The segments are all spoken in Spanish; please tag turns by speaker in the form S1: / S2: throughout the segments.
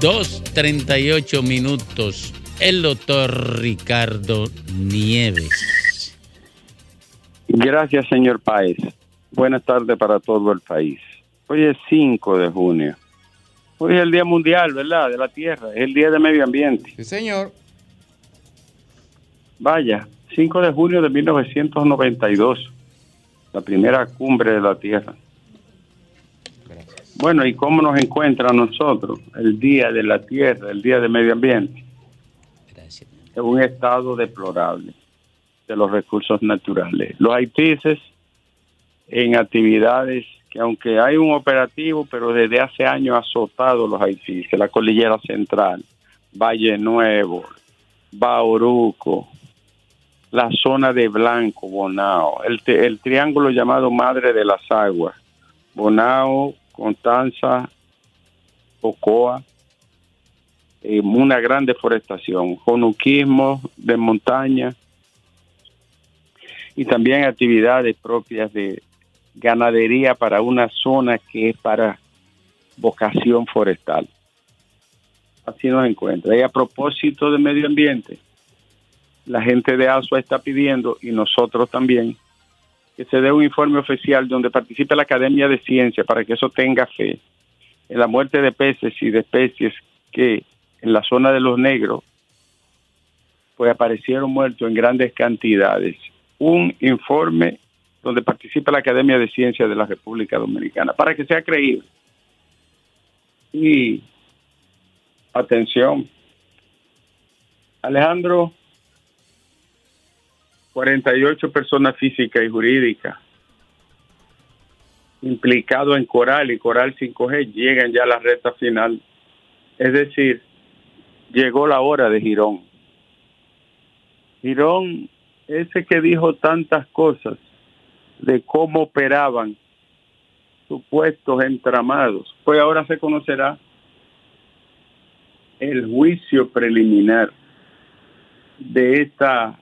S1: 2.38 minutos. El doctor Ricardo Nieves.
S2: Gracias, señor Páez. Buenas tardes para todo el país. Hoy es 5 de junio. Hoy es el Día Mundial, ¿verdad? De la Tierra. Es el Día de Medio Ambiente.
S3: Sí, señor.
S2: Vaya, 5 de junio de 1992. La primera cumbre de la Tierra. Bueno, ¿y cómo nos encuentra a nosotros el Día de la Tierra, el Día de Medio Ambiente? En un estado deplorable de los recursos naturales. Los haitises en actividades que aunque hay un operativo, pero desde hace años ha azotado los haitises, la cordillera central, Valle Nuevo, Bauruco, la zona de Blanco, Bonao, el, el triángulo llamado Madre de las Aguas, Bonao, Constanza, Ocoa, eh, una gran deforestación, jonuquismo de montaña y también actividades propias de ganadería para una zona que es para vocación forestal. Así nos encuentra. Y a propósito de medio ambiente, la gente de ASUA está pidiendo, y nosotros también, que se dé un informe oficial donde participe la Academia de Ciencia para que eso tenga fe en la muerte de peces y de especies que en la zona de los negros pues aparecieron muertos en grandes cantidades. Un informe donde participa la Academia de Ciencias de la República Dominicana, para que sea creíble. Y atención, Alejandro, 48 personas físicas y jurídicas implicados en Coral y Coral 5G llegan ya a la recta final. Es decir, llegó la hora de Girón. Girón, ese que dijo tantas cosas, de cómo operaban supuestos entramados. Pues ahora se conocerá el juicio preliminar de esta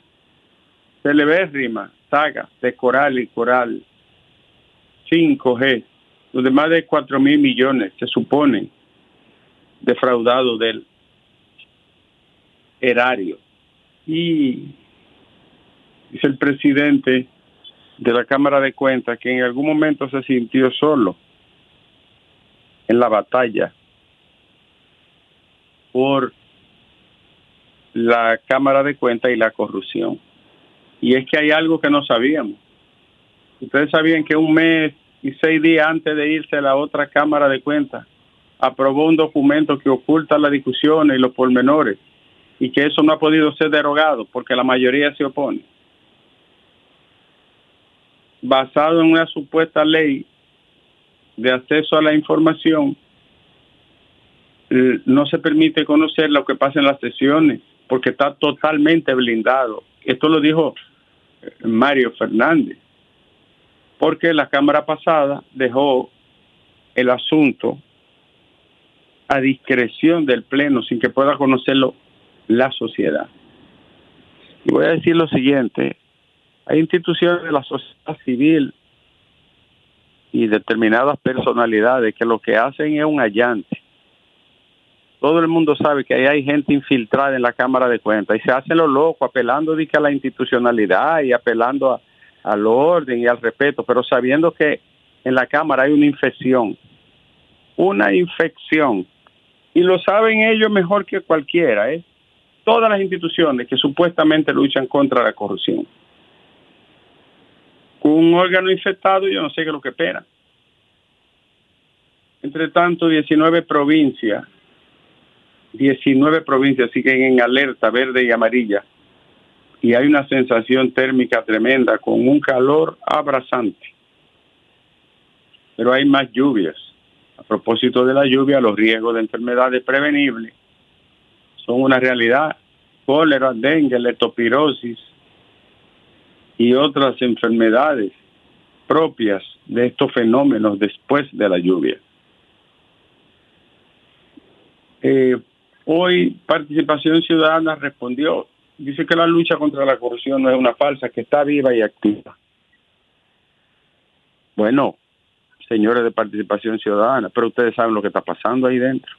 S2: celebérrima saga de Coral y Coral 5G, donde más de 4 mil millones se suponen defraudados del erario. Y dice el presidente de la Cámara de Cuentas que en algún momento se sintió solo en la batalla por la Cámara de Cuentas y la corrupción. Y es que hay algo que no sabíamos. Ustedes sabían que un mes y seis días antes de irse a la otra Cámara de Cuentas, aprobó un documento que oculta las discusiones y los pormenores y que eso no ha podido ser derogado porque la mayoría se opone basado en una supuesta ley de acceso a la información, no se permite conocer lo que pasa en las sesiones, porque está totalmente blindado. Esto lo dijo Mario Fernández, porque la Cámara pasada dejó el asunto a discreción del Pleno sin que pueda conocerlo la sociedad. Y voy a decir lo siguiente, hay instituciones de la sociedad civil y determinadas personalidades que lo que hacen es un allante. Todo el mundo sabe que ahí hay gente infiltrada en la Cámara de Cuentas y se hacen los locos apelando a la institucionalidad y apelando al orden y al respeto, pero sabiendo que en la Cámara hay una infección, una infección, y lo saben ellos mejor que cualquiera, ¿eh? todas las instituciones que supuestamente luchan contra la corrupción un órgano infectado, yo no sé qué es lo que espera. Entre tanto, 19 provincias, 19 provincias siguen en alerta verde y amarilla y hay una sensación térmica tremenda con un calor abrasante. Pero hay más lluvias. A propósito de la lluvia, los riesgos de enfermedades prevenibles son una realidad. Cólera, dengue, leptospirosis, y otras enfermedades propias de estos fenómenos después de la lluvia. Eh, hoy Participación Ciudadana respondió, dice que la lucha contra la corrupción no es una falsa, que está viva y activa. Bueno, señores de participación ciudadana, pero ustedes saben lo que está pasando ahí dentro.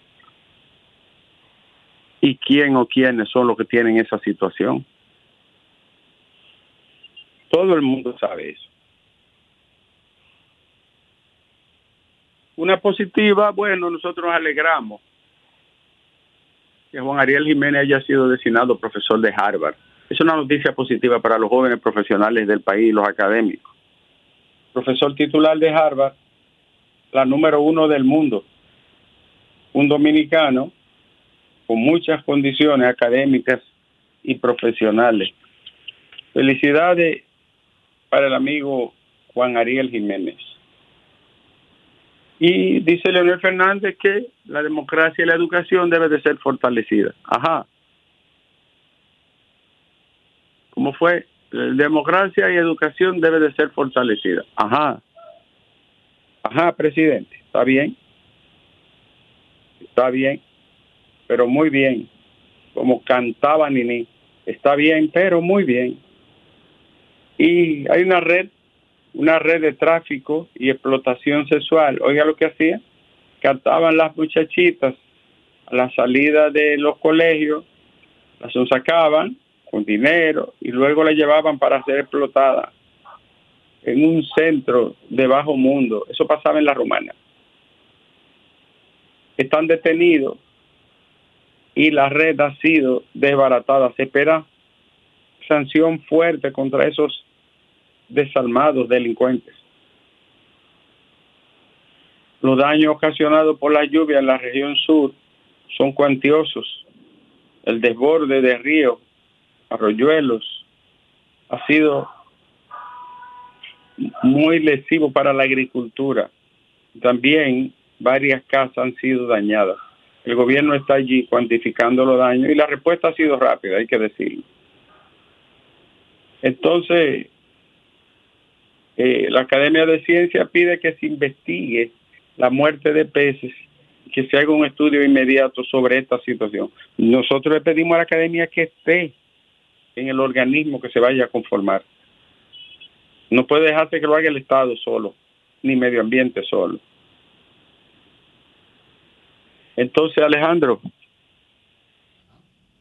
S2: ¿Y quién o quiénes son los que tienen esa situación? Todo el mundo sabe eso. Una positiva, bueno, nosotros nos alegramos que Juan Ariel Jiménez haya sido designado profesor de Harvard. Es una noticia positiva para los jóvenes profesionales del país y los académicos. Profesor titular de Harvard, la número uno del mundo. Un dominicano con muchas condiciones académicas y profesionales. Felicidades para el amigo Juan Ariel Jiménez. Y dice Leonel Fernández que la democracia y la educación debe de ser fortalecida. Ajá. ¿Cómo fue? Democracia y educación debe de ser fortalecida. Ajá. Ajá, presidente. Está bien. Está bien. Pero muy bien. Como cantaba Nini. Está bien, pero muy bien. Y hay una red una red de tráfico y explotación sexual. Oiga lo que hacía, captaban las muchachitas a la salida de los colegios, las sacaban con dinero y luego las llevaban para ser explotadas en un centro de bajo mundo. Eso pasaba en la romana. Están detenidos y la red ha sido desbaratada. Se espera sanción fuerte contra esos desalmados delincuentes. Los daños ocasionados por la lluvia en la región sur son cuantiosos. El desborde de ríos, arroyuelos, ha sido muy lesivo para la agricultura. También varias casas han sido dañadas. El gobierno está allí cuantificando los daños y la respuesta ha sido rápida, hay que decirlo. Entonces, eh, la Academia de Ciencia pide que se investigue la muerte de peces que se haga un estudio inmediato sobre esta situación. Nosotros le pedimos a la Academia que esté en el organismo que se vaya a conformar. No puede dejarse que lo haga el Estado solo, ni medio ambiente solo. Entonces, Alejandro,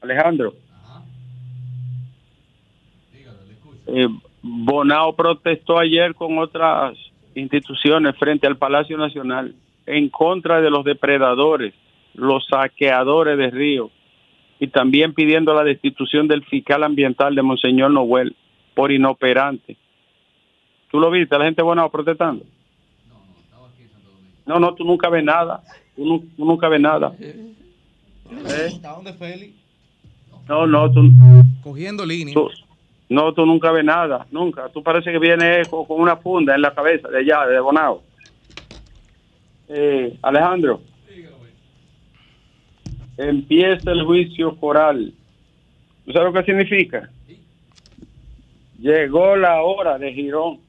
S2: Alejandro, eh, Bonao protestó ayer con otras instituciones frente al Palacio Nacional en contra de los depredadores, los saqueadores de río y también pidiendo la destitución del fiscal ambiental de Monseñor Noel por inoperante. ¿Tú lo viste? La gente Bonao protestando. No, no, tú nunca ves nada. Tú, nunca ves nada. ¿Eh? ¿Dónde Félix? No, no, tú.
S4: Cogiendo línea.
S2: No, tú nunca ves nada, nunca. Tú parece que vienes con, una funda en la cabeza de allá, de Bonao. Eh, Alejandro. Empieza el juicio foral. ¿Tú sabes lo que significa? Llegó la hora de Girón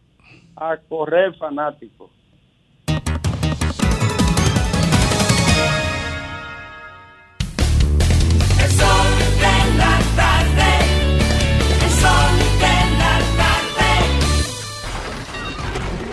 S2: a correr fanático.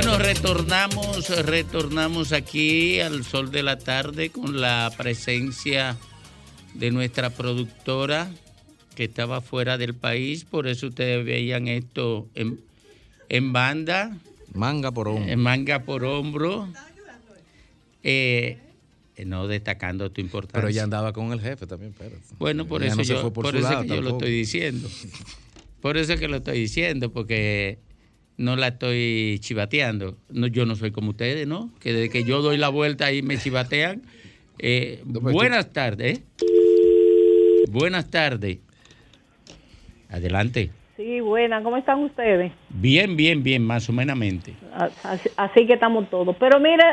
S1: Bueno, retornamos, retornamos aquí al sol de la tarde con la presencia de nuestra productora que estaba fuera del país, por eso ustedes veían esto en, banda.
S4: Manga por hombro.
S1: En manga por hombro. Eh, no destacando tu importancia.
S4: Pero ya andaba con el jefe también, pero.
S1: Bueno, por eso, yo, por, eso que yo lo estoy diciendo. Por eso que lo estoy diciendo, porque no la estoy chivateando. No, yo no soy como ustedes, ¿no? Que desde que yo doy la vuelta ahí me chivatean. Eh, buenas tardes. Buenas tardes. Adelante.
S5: Sí, buenas. ¿Cómo están ustedes?
S1: Bien, bien, bien, más o menos.
S5: Así, que estamos todos. Pero mire,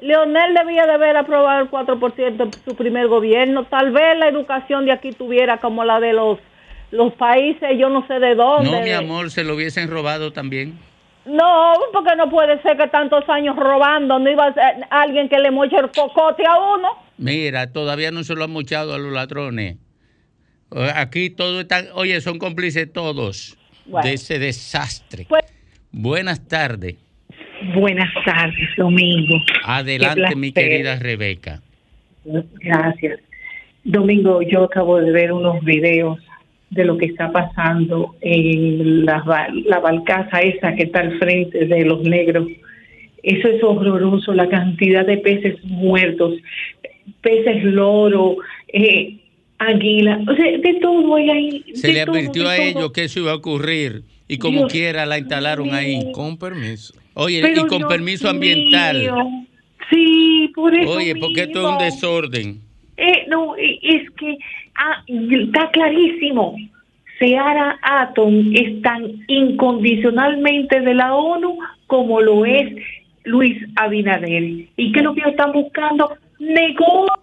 S5: Leonel debía de haber aprobado el 4% en su primer gobierno. Tal vez la educación de aquí tuviera como la de los, los países, yo no sé de dónde.
S1: No, mi amor, se lo hubiesen robado también.
S5: No, porque no puede ser que tantos años robando no iba a ser alguien que le moche el cocote a uno.
S1: Mira, todavía no se lo han mochado a los ladrones. Aquí todo está, oye, son cómplices todos de ese desastre. Pues- Buenas tardes.
S6: Buenas tardes, Domingo.
S1: Adelante, mi querida Rebeca.
S6: Gracias. Domingo, yo acabo de ver unos videos de lo que está pasando en la, la balcaza esa que está al frente de los negros. Eso es horroroso, la cantidad de peces muertos, peces loro, eh, águila, o sea, de todo hay ahí.
S1: Se le advirtió a ellos que eso iba a ocurrir y como quiera la instalaron ahí.
S7: Con permiso.
S1: Oye, y con permiso ambiental.
S6: Sí, por eso.
S1: Oye, porque esto es un desorden.
S6: Eh, no, es que ah, está clarísimo. Seara Atom es tan incondicionalmente de la ONU como lo es Luis Abinader. ¿Y qué es lo que están buscando? Negocio.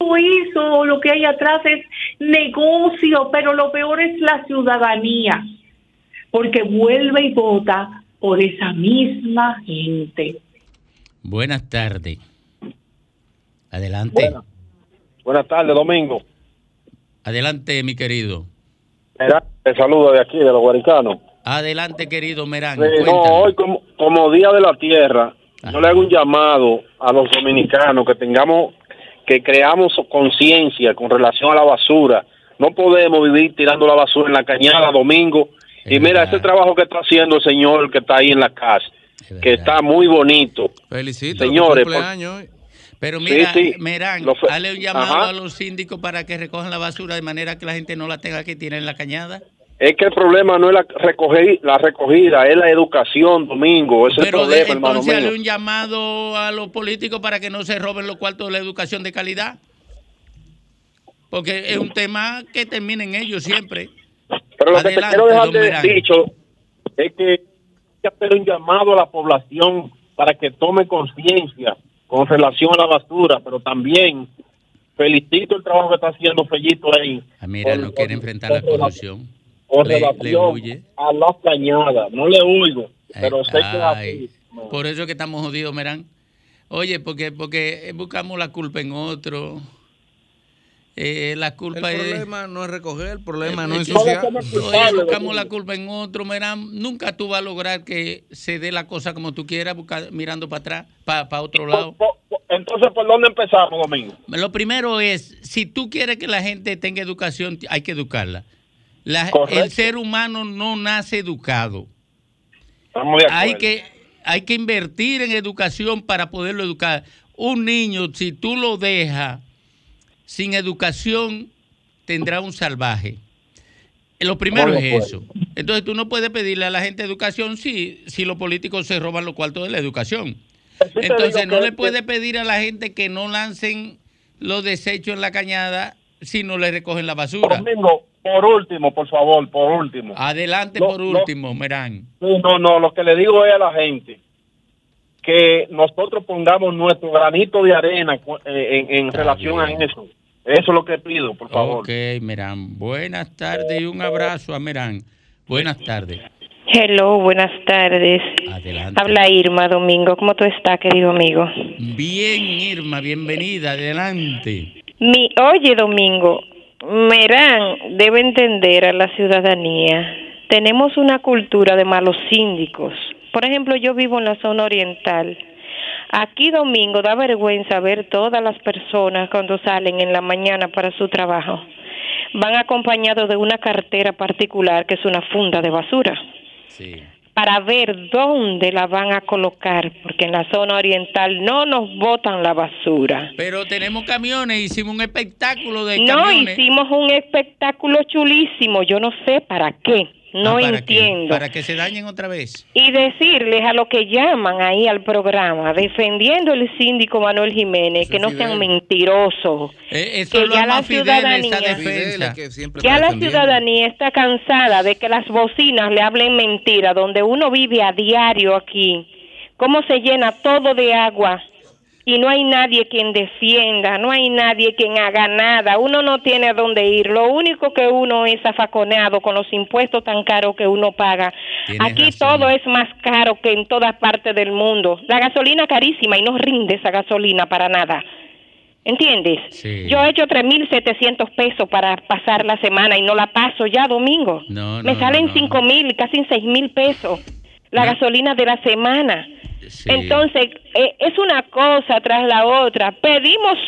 S6: Eso, lo que hay atrás es negocio, pero lo peor es la ciudadanía, porque vuelve y vota por esa misma gente.
S1: Buenas tardes. Adelante.
S8: Buenas, tardes, Domingo.
S1: Adelante, mi querido.
S8: te saludo de aquí, de los guaricanos.
S1: Adelante, querido Merán.
S8: no, hoy como, como, Día de la Tierra, yo le hago un llamado a los dominicanos que tengamos, que creamos conciencia con relación a la basura. No podemos vivir tirando la basura en la cañada domingo. y mira, ese trabajo que está haciendo el señor que está ahí en la casa, que está muy bonito.
S7: Felicito.
S8: Señores,
S1: pero mira, Merán, dale un llamado a los síndicos para que recojan la basura de manera que la gente no la tenga que tirar en la cañada.
S8: Es que el problema no es la, recoger, la recogida, es la educación, Domingo. Ese Pero es el problema,
S1: entonces dale un llamado a los políticos para que no se roben los cuartos de la educación de calidad. Porque es un tema que termina en ellos siempre.
S8: Pero lo que te quiero dejar de dicho es que hay que hacer un llamado a la población para que tome conciencia con relación a la basura, pero también felicito el trabajo que está haciendo Fellito ahí.
S1: Ah, mira, no quiere enfrentar la corrupción.
S8: Con relación a la cañada, no le oigo, pero sé que así.
S1: Por eso que estamos jodidos, Merán. Oye, porque, porque buscamos la culpa en otro. Eh, la culpa
S7: el problema no es recoger, el problema no es ensuciar.
S1: Oye, buscamos la culpa en otro, Merán. Nunca tú vas a lograr que se dé la cosa como tú quieras, mirando para atrás, para, otro lado.
S8: Entonces, ¿por dónde empezamos, Domingo?
S1: Lo primero es, si tú quieres que la gente tenga educación, hay que educarla. el ser humano no nace educado. Hay que, hay que invertir en educación para poderlo educar. Un niño, si tú lo dejas sin educación tendrá un salvaje. Lo primero es eso. Entonces tú no puedes pedirle a la gente educación si, si los políticos se roban los cuartos de la educación. Entonces no le puedes pedir a la gente que no lancen los desechos en la cañada si no le recogen la basura.
S8: por último, por favor, por último.
S1: Adelante por último, Merán.
S8: No, no, lo que le digo es a la gente que nosotros pongamos nuestro granito de arena eh, en, relación a eso. Eso es lo que pido, por favor.
S1: Ok, Merán. Buenas tardes y un abrazo a Merán. Buenas tardes.
S9: Hello, buenas tardes. Adelante. Habla Irma Domingo. ¿Cómo tú estás, querido amigo?
S1: Bien, Irma, bienvenida. Adelante.
S9: Mi, oye, Domingo, Merán debe entender a la ciudadanía. Tenemos una cultura de malos síndicos. Por ejemplo, yo vivo en la zona oriental Aquí domingo da vergüenza ver todas las personas cuando salen en la mañana para su trabajo. Van acompañados de una cartera particular que es una funda de basura. Para ver dónde la van a colocar, porque en la zona oriental no nos botan la basura.
S1: Pero tenemos camiones, hicimos un espectáculo de
S9: camiones. No, hicimos un espectáculo chulísimo, yo no sé para qué. No ah, entiendo.
S1: para que se dañen otra vez.
S9: Y decirles a los que llaman ahí al programa, defendiendo el síndico Manuel Jiménez, que no sean mentirosos.
S1: Eh, que ya la ciudadanía,
S9: ya la ciudadanía está cansada de que las bocinas le hablen mentira, donde uno vive a diario aquí cómo se llena todo de agua y no hay nadie quien defienda, no hay nadie quien haga nada, uno no tiene a dónde ir, lo único que uno es afaconeado con los impuestos tan caros que uno paga. Aquí todo es más caro que en todas partes del mundo. La gasolina carísima y no rinde esa gasolina para nada. ¿Entiendes? Yo he hecho 3.700 pesos para pasar la semana y no la paso ya domingo. Me salen cinco mil, casi seis mil pesos la gasolina de la semana. Entonces, eh, es una cosa tras la otra. Pedimos,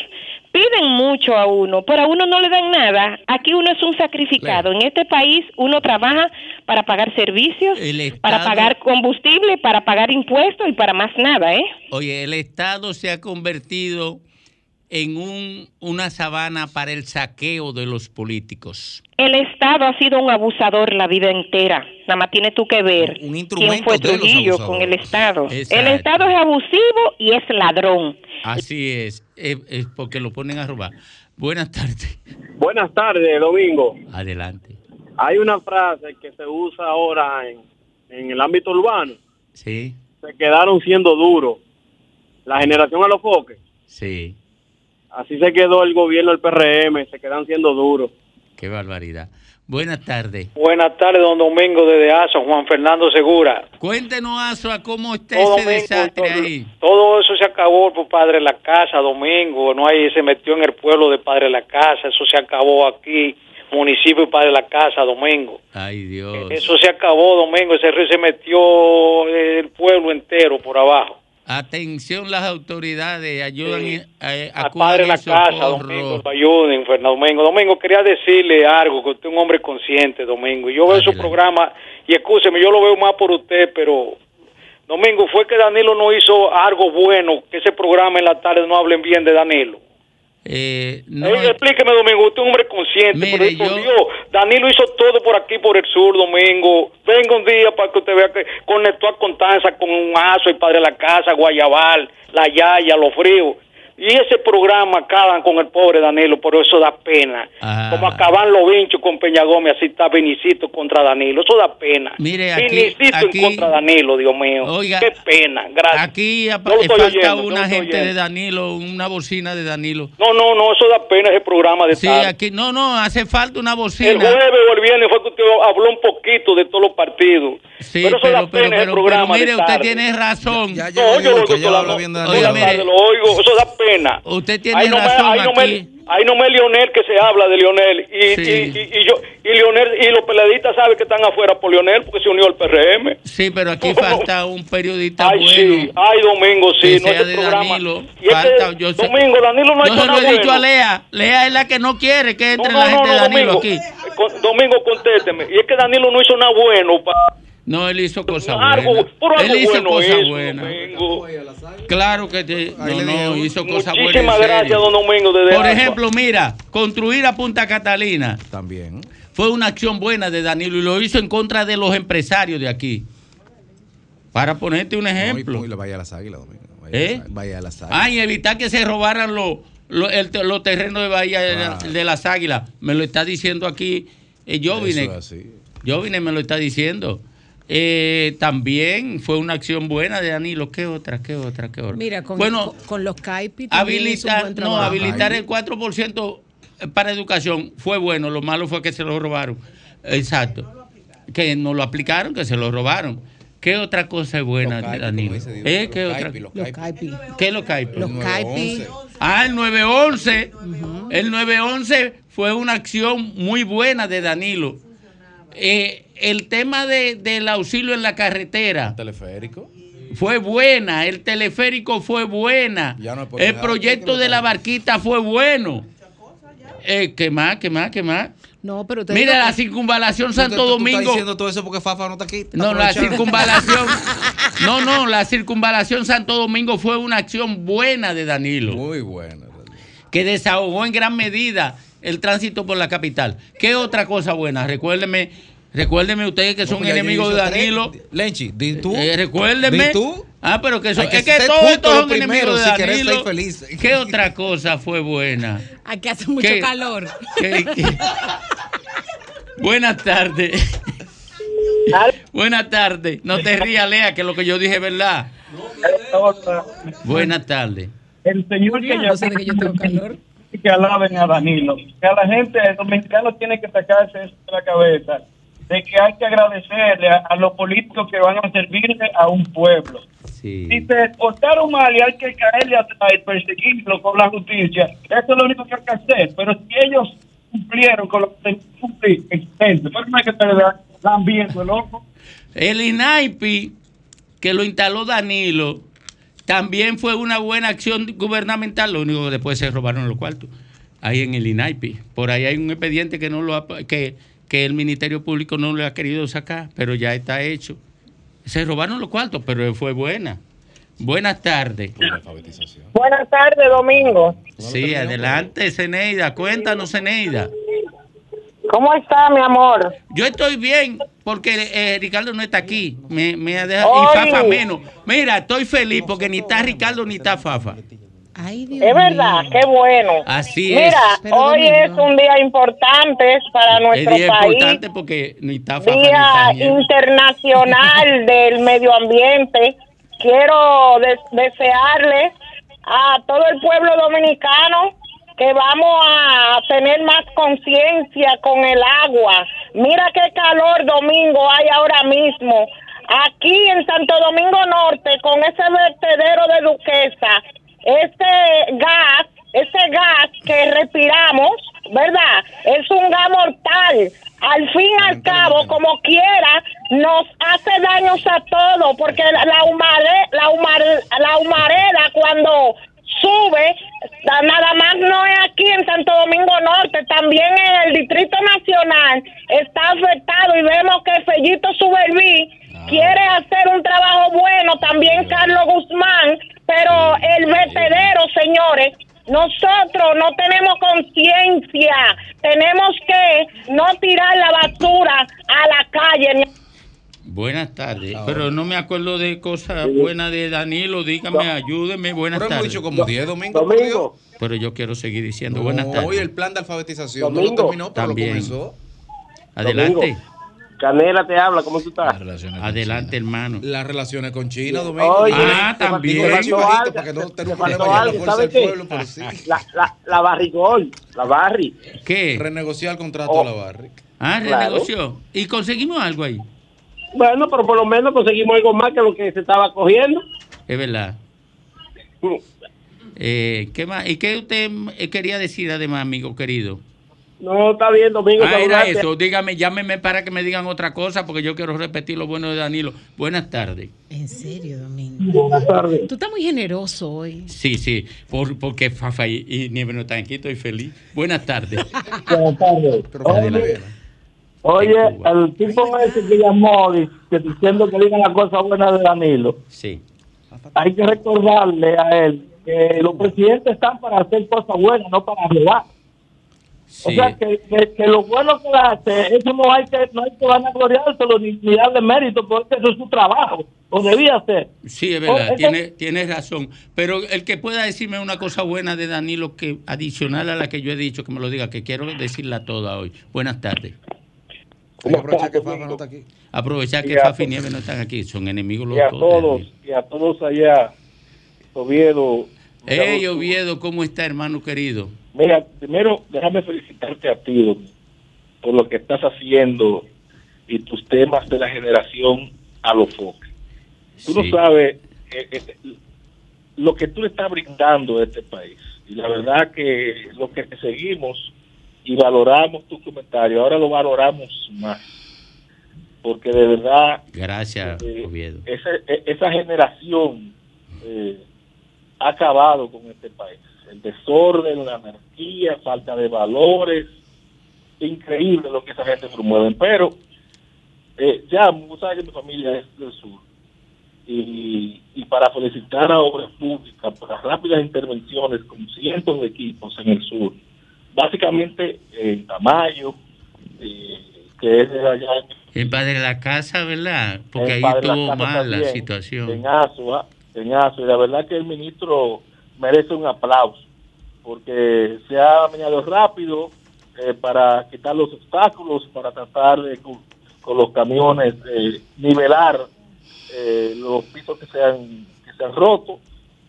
S9: piden mucho a uno, pero a uno no le dan nada. Aquí uno es un sacrificado. En este país uno trabaja para pagar servicios, para pagar combustible, para pagar impuestos y para más nada, ¿eh?
S1: Oye, el Estado se ha convertido en un, una sabana para el saqueo de los políticos.
S9: El Estado ha sido un abusador la vida entera. Nada más tienes tú que ver un quién fue Trujillo con el Estado. El Estado es abusivo y es ladrón.
S1: Así es, es, porque lo ponen a robar. Buenas tardes.
S10: Buenas tardes, Domingo.
S1: Adelante.
S10: Hay una frase que se usa ahora en, en el ámbito urbano.
S1: Sí.
S10: Se quedaron siendo duros. La generación a los foques.
S1: Sí
S10: Así se quedó el gobierno del PRM, se quedan siendo duros.
S1: Qué barbaridad. Buenas tardes.
S11: Buenas tardes, don Domingo desde ASO, Juan Fernando Segura.
S1: Cuéntenos, ASO, a cómo está ese desastre ahí.
S11: Todo eso se acabó por Padre la Casa, Domingo. No hay, se metió en el pueblo de Padre la Casa. Eso se acabó aquí, municipio de Padre la Casa, Domingo.
S1: Ay, Dios.
S11: Eso se acabó, Domingo. Ese río se metió el pueblo entero por abajo.
S1: Atención las autoridades, ayudan
S11: a, a padre la casa, Domingo, ayuden, Fernando Domingo. Domingo, quería decirle algo, que usted es un hombre consciente, Domingo. Yo veo su programa, y escúcheme, yo lo veo más por usted, pero Domingo, fue que Danilo no hizo algo bueno, que ese programa en la tarde no hablen bien de Danilo.
S1: Eh, no,
S11: explíqueme, Domingo, usted es un hombre consciente. pero Dios, Danilo hizo todo por aquí, por el sur, Domingo. Venga un día para que usted vea que conectó a Contanza con un aso, el padre de la casa, Guayabal, la Yaya, los fríos. Y ese programa acaban con el pobre Danilo, por eso da pena. Como acaban los vinchos con Peña Gómez, así está Benicito contra Danilo, eso da pena.
S1: Mire, aquí,
S11: en contra Danilo, Dios mío. Oiga, Qué pena, gracias.
S1: Aquí falta una gente de Danilo, una bocina de Danilo.
S11: No, no, no, eso da pena ese programa de
S1: Sí, aquí, no, no, hace falta una bocina.
S11: El jueves o el viernes fue que usted habló un poquito de todos los partidos.
S1: Sí, pero, eso da pena ese programa mire, usted tiene razón.
S11: Ya, ya, no, yo lo oigo, eso da pena
S1: Usted tiene razón
S11: no aquí. ahí no me Lionel que se habla de Lionel y, y, yo y Lionel y los periodistas saben que están afuera por Lionel porque se unió al PRM.
S1: Sí, pero aquí falta un periodista
S11: ay,
S1: bueno.
S11: Sí, ay, Domingo, sí, no es programa. Danilo, falta, yo Domingo, Danilo no ha hecho nada.
S1: Yo he dicho a Lea, Lea es la que no quiere que entre la gente de Danilo aquí.
S11: Domingo, contésteme. Y es que Danilo no hizo nada bueno para
S1: no, él hizo cosas buenas. Él hizo cosas buenas. Claro que te, no, no, hizo cosas buenas.
S11: Muchísimas gracias, don Domingo.
S1: Por ejemplo, mira, construir a Punta Catalina.
S4: También.
S1: Fue una acción buena de Danilo y lo hizo en contra de los empresarios de aquí. Para ponerte un ejemplo.
S4: vaya a las águilas, Domingo.
S1: ¿Eh?
S4: Vaya a las águilas.
S1: Ah, y evitar que se robaran los los terrenos de Bahía de, las Águilas. Me lo está diciendo aquí eh, Jovine. Jovine me lo está diciendo. Eh, también fue una acción buena de Danilo. ¿Qué otra? ¿Qué otra? ¿Qué otra?
S12: Mira, con,
S1: bueno,
S12: con, los CAIPI
S1: habilitar, no, habilitar el 4% para educación fue bueno. Lo malo fue que se lo robaron. Exacto. Que no lo aplicaron, que se lo robaron. ¿Qué otra cosa es buena, de Danilo? ¿Eh? ¿Qué
S12: los
S1: otra?
S12: Los CAIPI.
S1: ¿Qué es los CAIPI?
S12: Los CAIPI.
S1: Ah, el 911. El 911 fue una acción muy buena de Danilo. Eh, el tema de, del auxilio en la carretera.
S4: ¿El teleférico?
S1: Fue buena, el teleférico fue buena. el proyecto de la barquita fue bueno. Eh, ¿Qué más? ¿Qué más? ¿Qué más?
S12: No, pero
S1: Mira, la circunvalación Santo Domingo. ¿Estás
S4: diciendo todo eso porque Fafa no está aquí?
S1: no, la circunvalación. no, no, la circunvalación Santo Domingo fue una acción buena de Danilo.
S4: Muy buena.
S1: Que desahogó en gran medida el tránsito por la capital. ¿Qué otra cosa buena? Recuérdeme Recuérdeme ustedes que son enemigos de Danilo.
S4: Lenchi, di tú.
S1: Eh, recuérdeme.
S4: tú?
S1: Ah, pero que, son, es que todos estos son enemigos de Danilo. ¿Qué otra cosa fue buena?
S12: Aquí hace mucho calor.
S1: Buenas tardes. Buenas tardes. No te rías, Lea, que lo que yo dije es verdad. Buenas tardes.
S13: El señor que ya
S12: no sé que yo tengo calor.
S13: que alaben a Danilo. Que a la gente dominicana tiene que sacarse eso de la cabeza. De que hay que agradecerle a, a los políticos que van a servirle a un pueblo.
S1: Sí.
S13: Si se portaron mal y hay que caerle atrás y perseguirlo con la justicia, eso es lo único que hay que hacer. Pero si ellos cumplieron con lo que tenían que cumplir, excelente. Pero no hay que estar dan viendo el ojo.
S1: El INAIPI, que lo instaló Danilo, también fue una buena acción gubernamental. Lo único que después se robaron los cuartos. Ahí en el INAIPI. Por ahí hay un expediente que no lo ha- que, que el Ministerio Público no lo ha querido sacar, pero ya está hecho. Se robaron los cuartos, pero fue buena. Buenas tardes.
S14: Buenas tardes, Domingo.
S1: Sí, adelante, Zeneida. Cuéntanos, Zeneida.
S14: ¿Cómo está, mi amor?
S1: Yo estoy bien porque eh, Ricardo no está aquí. Me, me ha dejado. Y Fafa menos. Mira, estoy feliz porque ni está Ricardo ni está Fafa.
S14: Es verdad, qué bueno.
S1: Así es.
S14: Mira,
S1: Pero,
S14: hoy
S1: Domingo.
S14: es un día importante para
S1: Es
S14: nuestro
S1: día
S14: país.
S1: importante porque ni está
S14: Día. Internacional del Medio Ambiente. Quiero des- desearle a todo el pueblo dominicano que vamos a tener más conciencia con el agua. Mira qué calor domingo hay ahora mismo. Aquí en Santo Domingo Norte, con ese vertedero de Duquesa, ese gas, ese gas que respiramos, ¿verdad? Es un gas mortal. Al fin y al cabo, como quiera, nos hace daños a todos, porque la, la, humare- la, humar- la humareda cuando sube, da- nada más no es aquí en Santo Domingo Norte, también en el Distrito Nacional está afectado y vemos que Fellito Suberví quiere hacer un trabajo bueno, también Carlos Guzmán, pero el vertedero, señores, nosotros no tenemos conciencia, tenemos que no tirar la basura a la calle.
S1: Buenas tardes. Pero no me acuerdo de cosas buenas de Danilo. Dígame, ayúdeme. Buenas
S4: Pero hemos
S1: tardes.
S4: dicho como 10, Domingo.
S1: Domingo. Pero yo quiero seguir diciendo buenas tardes.
S4: Hoy el plan de alfabetización no
S1: Domingo.
S4: lo terminó, pero
S1: También.
S4: lo comenzó.
S1: Adelante.
S10: Canela te habla, ¿cómo tú estás?
S1: Adelante, hermano.
S4: Las relaciones con China, Domingo.
S10: Oye,
S1: Ah, también.
S4: para que no
S10: te algo,
S4: la fuerza
S10: ¿sabes
S4: del
S10: qué?
S4: pueblo, pero sí.
S10: La, la, la barrigol, la barri.
S1: ¿Qué?
S4: Renegociar el contrato
S10: Oh.
S4: a la barri.
S1: Ah,
S10: Claro.
S1: renegoció. ¿Y conseguimos algo ahí?
S10: Bueno, pero por lo menos conseguimos algo más que lo que se estaba cogiendo.
S1: Es verdad. Eh, ¿Qué más? ¿Y qué usted eh, quería decir además, amigo querido?
S10: No, está bien, Domingo.
S1: Ah, era eso. Dígame, llámeme para que me digan otra cosa porque yo quiero repetir lo bueno de Danilo. Buenas tardes.
S12: En serio, Domingo.
S10: Buenas tardes.
S12: Tú estás muy generoso hoy.
S1: Sí, sí, por, porque Fafa y, y Nieve no están aquí, estoy feliz. Buenas tardes.
S10: Buenas tardes.
S1: Adelante.
S10: Oye, el tipo ese que llamó que diciendo que digan la cosa buena de Danilo,
S1: Sí.
S10: hay que recordarle a él que los presidentes están para hacer cosas buenas, no para robar. O sea, que, que, que lo bueno que hace, eso no hay que, no hay que vanagloriárselo ni, ni darle mérito, porque eso es su trabajo, o debía ser.
S1: Sí, es
S10: Oh,
S1: verdad,
S10: ese-
S1: tiene, tienes razón. Pero el que pueda decirme una cosa buena de Danilo, que adicional a la que yo he dicho, que me lo diga, que quiero decirla toda hoy. Buenas tardes.
S4: Aprovechar que Fafa no está aquí.
S1: Aprovechar que
S10: a
S1: Fafa y Nieves no están aquí, son enemigos los
S10: Y a
S1: dos.
S10: todos, y a todos allá, Oviedo.
S1: Hey, Oviedo, ¿cómo está, hermano querido?
S10: Mira, primero déjame felicitarte a ti Don, por lo que estás haciendo y tus temas de la generación a los foques. Tú no sabes eh, eh, lo que tú le estás brindando a este país. Y la verdad que lo que te seguimos y valoramos tu comentario, ahora lo valoramos más. Porque de verdad
S1: Gracias,
S10: eh,
S1: Oviedo.
S10: esa, e- esa generación eh, ha acabado con este país. El desorden, la anarquía, falta de valores, increíble lo que esa gente promueve. Pero eh, ya, sabes que mi familia es del sur. Y, y para felicitar a Obras Públicas por las rápidas intervenciones con cientos de equipos en el sur, básicamente en Tamayo, eh, que es de allá en
S1: El padre de la casa, ¿verdad? Porque ahí estuvo
S10: casa
S1: mal la situación.
S10: En Asua, Asua, y la verdad que el ministro merece un aplauso, porque se ha venido rápido eh, para quitar los obstáculos, para tratar de con, con los camiones eh, nivelar eh, los pisos que se han que
S15: se han roto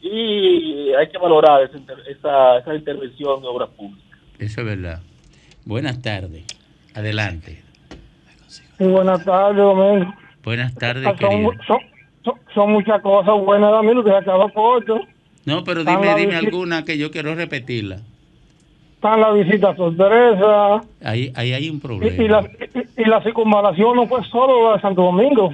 S15: y hay que valorar esa, inter- esa, esa intervención de obras públicas.
S1: Eso es verdad. Buenas tardes. Adelante.
S16: Sí, buenas tardes, Domingo.
S1: Buenas tardes,
S16: Ah,
S1: querido.
S16: Son, son, muchas cosas buenas, Domingo, que se acaba corto.
S1: No, pero dime,
S16: la
S1: dime alguna que yo quiero repetirla.
S16: Están las visitas sorpresas
S1: Ahí, ahí hay un
S16: y,
S1: problema.
S16: y, la, y, y la circunvalación no fue solo la de Santo Domingo.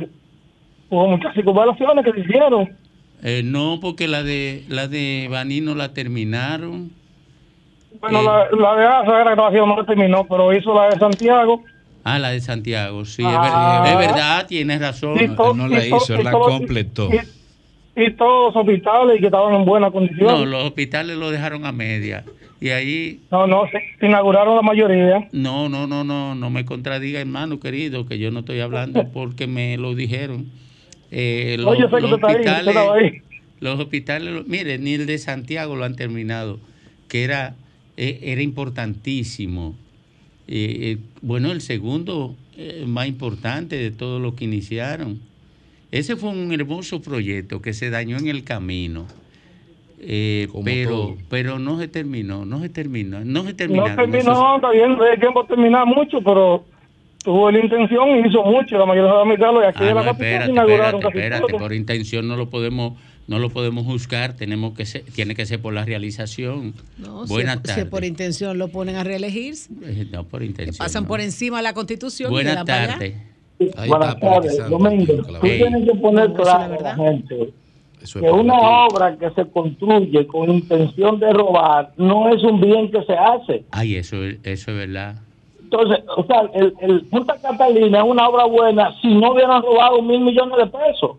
S16: Hubo muchas circunvalaciones que se hicieron.
S1: Eh, no, porque la de la de Baní no la terminaron.
S16: Bueno,
S1: Eh.
S16: la, la de asa era grabación no terminó, pero hizo la de Santiago.
S1: Ah, la de Santiago, sí, es,
S16: Ah.
S1: ver- es verdad, tienes razón.
S16: To-
S4: no la
S16: to-
S4: hizo, él la completó.
S16: Y, y todos los hospitales que estaban en buena condición.
S1: No, los hospitales lo dejaron a media. Y ahí,
S16: No, no, se, inauguraron la mayoría.
S1: no, no, no, no, no me contradiga, hermano querido, que yo no estoy hablando porque me lo dijeron. Eh, los,
S16: Oye, yo sé que
S1: los
S16: usted está ahí, usted
S1: hospitales,
S16: ahí.
S1: los hospitales, mire, ni el de Santiago lo han terminado, que era, eh, era importantísimo. Eh, bueno, el segundo eh, más importante de todo lo que iniciaron. Ese fue un hermoso proyecto que se dañó en el camino. Eh, pero,
S4: todo.
S1: pero no se terminó, no se terminó, no se
S16: No
S1: terminaron.
S16: terminó, está bien, no hay tiempo de terminar mucho, pero tuvo la intención y hizo mucho. La mayoría de los amigos y aquí
S1: Ah,
S16: de la
S1: no,
S16: capital
S1: espérate, espérate, espérate, por intención no lo podemos no lo podemos juzgar, tenemos que ser, tiene que ser por la realización.
S12: No,
S1: Buenas
S12: si, si por intención lo ponen a reelegirse,
S1: Eh, No, por intención.
S12: pasan
S1: no.
S12: por encima de la constitución.
S1: Buenas tardes.
S15: Buenas tardes. Domingo.
S4: Claro.
S15: Tú tienes que poner claro
S12: la
S15: a la
S12: verdad.
S15: gente
S4: Eso es
S15: que una obra que se construye con intención de robar no es un bien que se hace.
S1: Ay, eso, es- eso es verdad.
S15: Entonces, o sea, el, el Punta Catalina es una obra buena si no hubieran robado mil millones de pesos.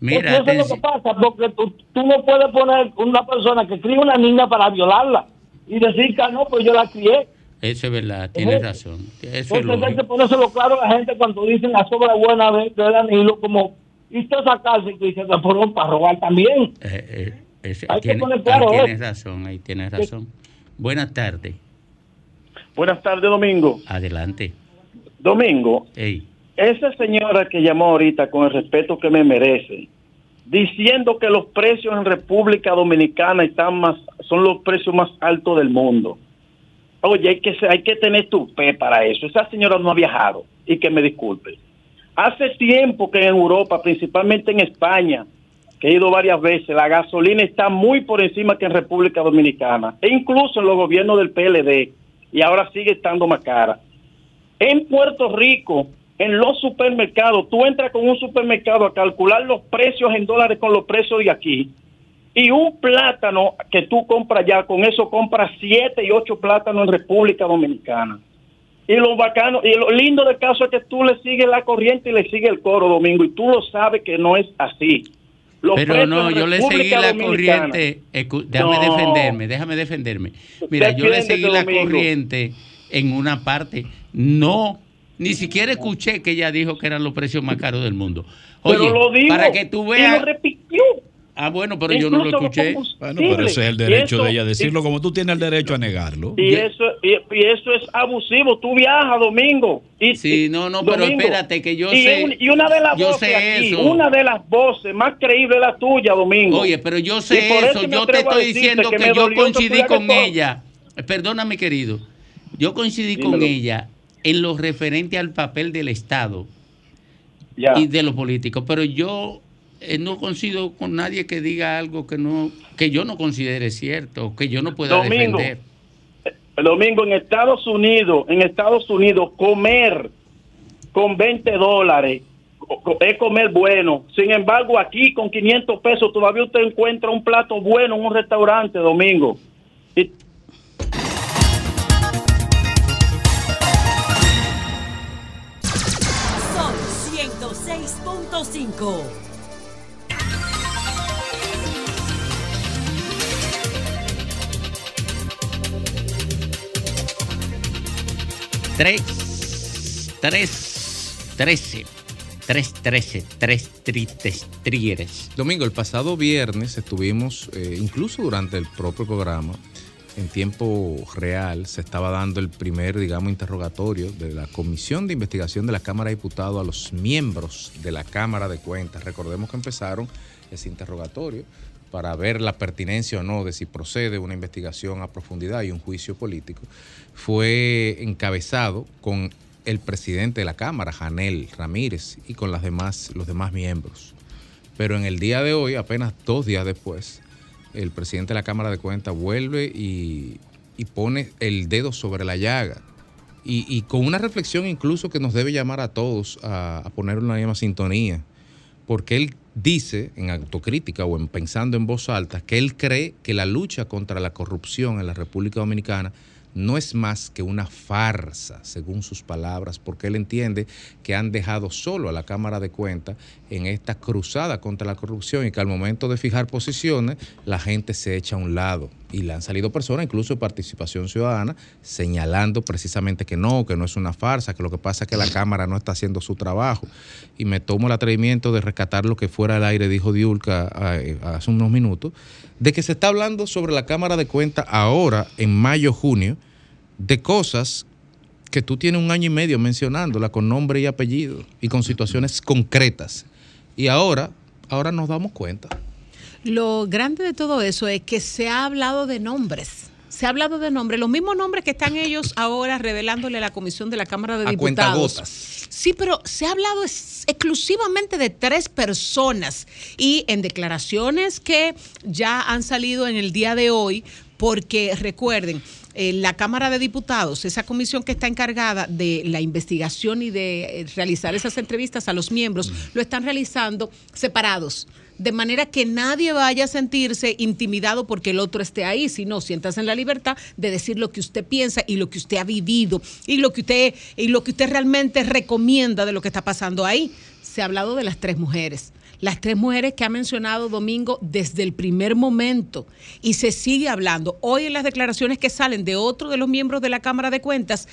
S1: Mira,
S15: Eso es lo que pasa, porque tú, tú no puedes poner una persona que cría una niña para violarla y decir que "Ah, no, pues yo la crié.
S1: Eso es verdad, tienes
S15: Ujú.
S1: razón. Eso es
S15: Entonces hay que ponérselo claro a la gente cuando dicen la obra buena de, de Danilo, como, y sacarse que dice que fueron para robar también.
S1: Eh, eh,
S15: Hay que poner claro
S1: ahí tienes razón, ahí tienes razón. Buenas tardes.
S13: Buenas tardes, Domingo.
S1: Adelante.
S13: Domingo,
S1: Ey,
S13: esa señora que llamó ahorita con el respeto que me merece, diciendo que los precios en República Dominicana están más, son los precios más altos del mundo. Oye, hay que, hay que tener tu pe para eso. Esa señora no ha viajado y que me disculpe. Hace tiempo que en Europa, principalmente en España, que he ido varias veces, la gasolina está muy por encima que en República Dominicana, e incluso en los gobiernos del PLD, y ahora sigue estando más cara. En Puerto Rico, en los supermercados, tú entras con un supermercado a calcular los precios en dólares con los precios de aquí. Y un plátano que tú compras ya, con eso compras siete y ocho plátanos en República Dominicana. Y lo bacano, y lo lindo del caso es que tú le sigues la corriente y le sigues el coro, Domingo, y tú lo sabes que no es así. Los
S1: Pero no, yo le seguí la
S13: Dominicana-
S1: corriente. Déjame
S13: No.
S1: defenderme, déjame defenderme. Mira, yo le seguí la
S13: Domingo.
S1: corriente en una parte. No, ni siquiera escuché que ella dijo que eran los precios más caros del mundo. Oye,
S13: Pero lo digo,
S1: para que tú
S13: y
S1: veas.
S13: lo repitió.
S1: Ah, bueno, pero yo no lo escuché.
S4: Bueno, pero ese es el derecho
S13: eso-
S4: de ella decirlo, como tú tienes el derecho a negarlo.
S13: Y eso, y, y eso es abusivo. Tú viajas, Domingo. Y,
S1: Sí, no, no, pero
S13: Domingo,
S1: espérate, que yo
S13: y
S1: sé-
S13: un- y una de las
S1: yo
S13: voces
S1: sé
S13: aquí,
S1: eso.
S13: una de las voces más creíbles es la tuya, Domingo.
S1: Oye, pero yo sé eso, yo te estoy diciendo que, yo coincidí con ella. Perdóname, querido. Yo coincidí con ella en lo referente al papel del Estado y de los políticos, pero yo eh, no coincido con nadie que diga algo que no que yo no considere cierto, que yo no pueda
S13: Domingo.
S1: defender.
S13: El domingo en Estados Unidos, en Estados Unidos, comer con 20 dólares es comer bueno. Sin embargo, aquí con 500 pesos todavía usted encuentra un plato bueno en un restaurante, Domingo. Y
S17: 106.5.
S1: Tres, tres, trece, tres, trece, tres tristes trieres.
S7: Domingo, el pasado viernes estuvimos, eh, incluso durante el propio programa, en tiempo real, se estaba dando el primer, digamos, interrogatorio de la Comisión de Investigación de la Cámara de Diputados a los miembros de la Cámara de Cuentas. Recordemos que empezaron ese interrogatorio para ver la pertinencia o no de si procede una investigación a profundidad y un juicio político, fue encabezado con el presidente de la Cámara, Janel Ramírez, y con las demás, los demás miembros. Pero en el día de hoy, apenas dos días después, el presidente de la Cámara de Cuentas vuelve y, pone el dedo sobre la llaga. Y, con una reflexión incluso que nos debe llamar a todos a, a poner una misma sintonía. Porque él dice en autocrítica o en pensando en voz alta que él cree que la lucha contra la corrupción en la República Dominicana no es más que una farsa, según sus palabras, porque él entiende que han dejado solo a la Cámara de Cuentas en esta cruzada contra la corrupción y que al momento de fijar posiciones la gente se echa a un lado. Y le han salido personas, incluso de participación ciudadana, señalando precisamente que no, que no es una farsa, que lo que pasa es que la Cámara no está haciendo su trabajo. Y me tomo el atrevimiento de rescatar lo que fuera al aire, dijo Diulca hace unos minutos, de que se está hablando sobre la Cámara de Cuentas ahora, en mayo, junio, de cosas que tú tienes un año y medio mencionándola con nombre y apellido y con situaciones concretas. Y ahora, ahora nos damos cuenta.
S12: Lo grande de todo eso es que se ha hablado de nombres. Se ha hablado de nombres, los mismos nombres que están ellos ahora revelándole a la comisión de la Cámara de Diputados. Sí, pero se ha hablado exclusivamente de tres personas y en declaraciones que ya han salido en el día de hoy, porque recuerden, eh, la Cámara de Diputados, esa comisión que está encargada de la investigación y de eh, realizar esas entrevistas a los miembros, lo están realizando separados de manera que nadie vaya a sentirse intimidado porque el otro esté ahí, sino sientas en la libertad de decir lo que usted piensa y lo que usted ha vivido y lo que usted y lo que usted realmente recomienda de lo que está pasando ahí. Se ha hablado de las tres mujeres las tres mujeres que ha mencionado Domingo desde el primer momento y se sigue hablando. Hoy en las declaraciones que salen de otro de los miembros de la Cámara de Cuentas,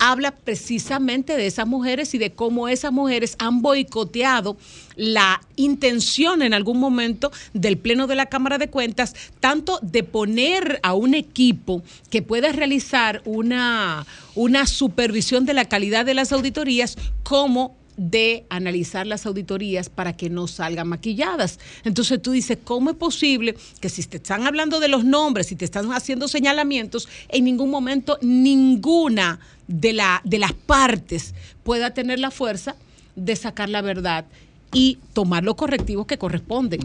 S12: habla precisamente de esas mujeres y de cómo esas mujeres han boicoteado la intención en algún momento del Pleno de la Cámara de Cuentas, tanto de poner a un equipo que pueda realizar una, una supervisión de la calidad de las auditorías, como de analizar las auditorías para que no salgan maquilladas. Entonces tú dices, ¿cómo es posible que si te están hablando de los nombres y te están haciendo señalamientos, en ningún momento ninguna de, la, de las partes pueda tener la fuerza de sacar la verdad y tomar los correctivos que corresponden?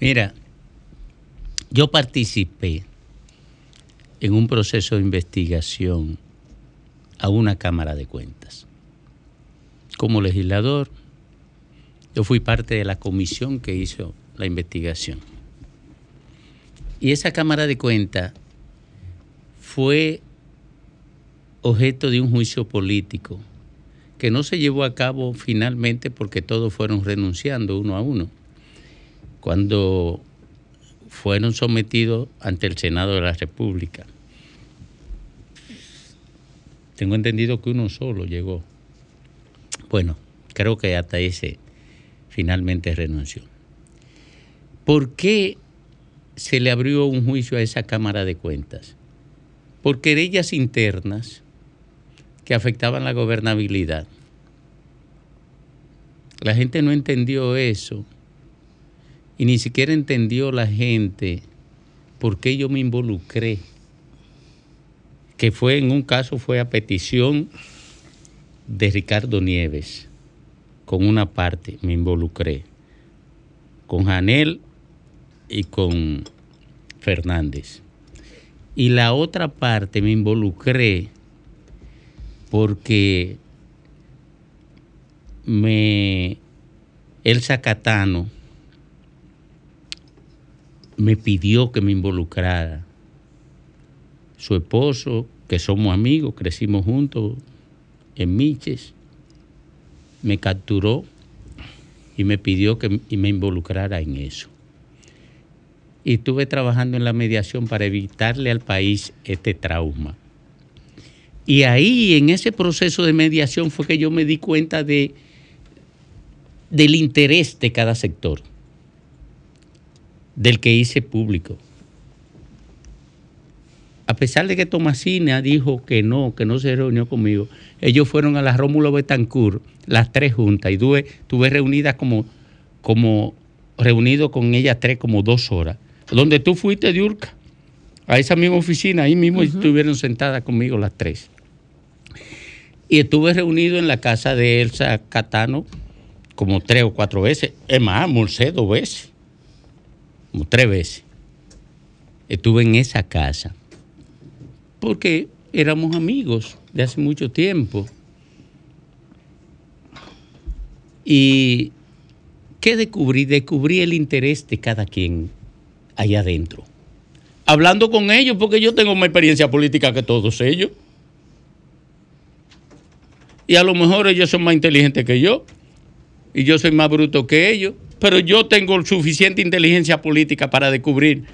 S1: Mira, yo participé en un proceso de investigación a una Cámara de Cuentas como legislador, yo fui parte de la comisión que hizo la investigación. Y esa Cámara de Cuentas fue objeto de un juicio político que no se llevó a cabo finalmente porque todos fueron renunciando uno a uno. Cuando fueron sometidos ante el Senado de la República. Tengo entendido que uno solo llegó. Bueno, creo que hasta ese finalmente renunció. ¿Por qué se le abrió un juicio a esa Cámara de Cuentas? Por querellas internas que afectaban la gobernabilidad. La gente no entendió eso y ni siquiera entendió la gente por qué yo me involucré. Que fue en un caso fue a petición de Ricardo Nieves, con una parte me involucré, con Janel y con Fernández. Y la otra parte me involucré porque me el Zacatano me pidió que me involucrara. Su esposo, que somos amigos, crecimos juntos, Miches, me capturó y me pidió que me involucrara en eso. Y estuve trabajando en la mediación para evitarle al país este trauma. Y ahí, en ese proceso de mediación, fue que yo me di cuenta de, del interés de cada sector, del que hice público a pesar de que Tomasina dijo que no, que no se reunió conmigo, ellos fueron a la Rómulo Betancourt, las tres juntas, y tuve, tuve reunidas como, como reunido con ella tres como dos horas. Donde tú fuiste, Diurka, a esa misma oficina, ahí mismo estuvieron sentadas conmigo las tres. Y estuve reunido en la casa de Elsa Catano como tres o cuatro veces. Es más, almorcé dos veces. Como tres veces. Estuve en esa casa. Porque éramos amigos de hace mucho tiempo. Y ¿qué descubrí? Descubrí el interés de cada quien allá adentro. Hablando con ellos, porque yo tengo más experiencia política que todos ellos. Y a lo mejor ellos son más inteligentes que yo. Y yo soy más bruto que ellos. Pero yo tengo suficiente inteligencia política para descubrir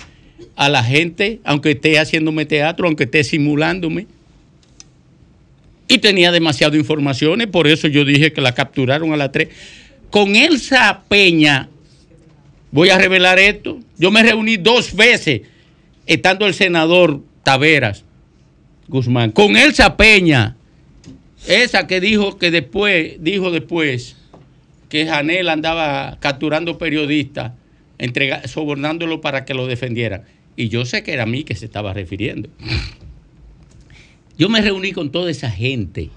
S1: a la gente, aunque esté haciéndome teatro, aunque esté simulándome. Y tenía demasiadas informaciones, por eso yo dije que la capturaron a las tres. Con Elsa Peña, voy a revelar esto, yo me reuní dos veces, estando el senador Taveras Guzmán, con Elsa Peña, esa que dijo que después, dijo después que Janel andaba capturando periodistas, sobornándolo para que lo defendieran. Y yo sé que era a mí que se estaba refiriendo. Yo me reuní con toda esa gente.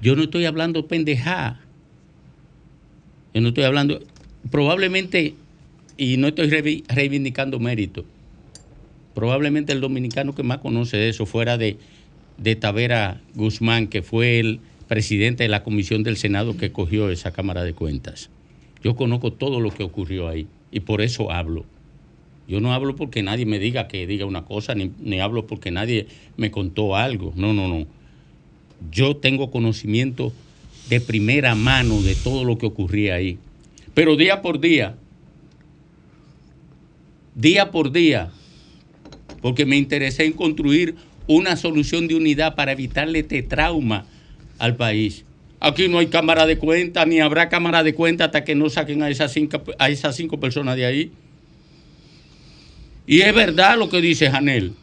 S1: Yo no estoy hablando pendejá. Yo no estoy hablando, probablemente, y no estoy reivindicando mérito, probablemente el dominicano que más conoce de eso fuera de, de Tavera Guzmán, que fue el presidente de la comisión del Senado que cogió esa Cámara de Cuentas. Yo conozco todo lo que ocurrió ahí y por eso hablo. Yo no hablo porque nadie me diga que diga una cosa, ni, ni, hablo porque nadie me contó algo. No, no, no. Yo tengo conocimiento de primera mano de todo lo que ocurría ahí. Pero día por día, día por día, porque me interesé en construir una solución de unidad para evitarle este trauma al país. Aquí no hay cámara de cuenta, ni habrá cámara de cuenta hasta que no saquen a esas cinco, a esas cinco personas de ahí. Y es verdad lo que dice Janel.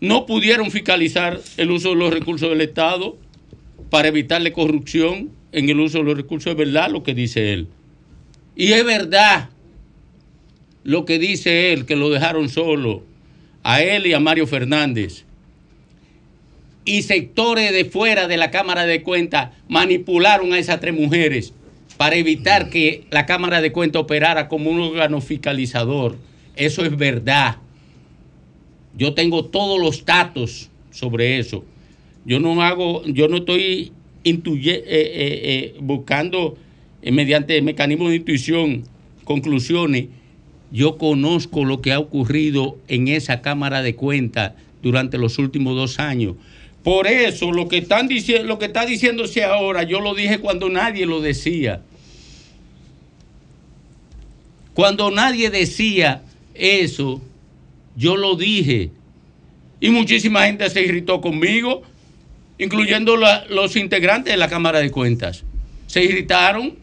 S1: No pudieron fiscalizar el uso de los recursos del Estado para evitarle corrupción en el uso de los recursos. Es verdad lo que dice él. Y es verdad lo que dice él, que lo dejaron solo a él y a Mario Fernández y sectores de fuera de la Cámara de Cuentas manipularon a esas tres mujeres para evitar que la Cámara de Cuentas operara como un órgano fiscalizador. Eso es verdad. Yo tengo todos los datos sobre eso. Yo no hago, yo no estoy eh, eh, eh, buscando mediante mecanismos de intuición conclusiones. Yo conozco lo que ha ocurrido en esa Cámara de Cuentas durante los últimos dos años. Por eso lo que están lo que está diciéndose ahora, yo lo dije cuando nadie lo decía. Cuando nadie decía eso, yo lo dije. Y muchísima gente se irritó conmigo, incluyendo los integrantes de la Cámara de Cuentas. Se irritaron.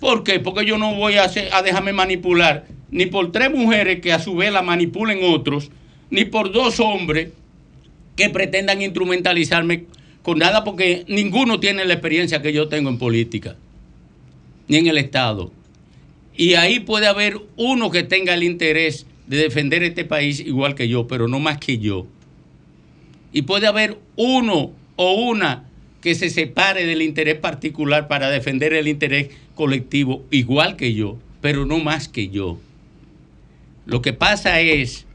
S1: ¿Por qué? Porque yo no voy a, a dejarme manipular ni por tres mujeres que a su vez la manipulen otros, ni por dos hombres que pretendan instrumentalizarme con nada porque ninguno tiene la experiencia que yo tengo en política, ni en el Estado. Y ahí puede haber uno que tenga el interés de defender este país igual que yo, pero no más que yo. Y puede haber uno o una que se separe del interés particular para defender el interés colectivo igual que yo, pero no más que yo. Lo que pasa es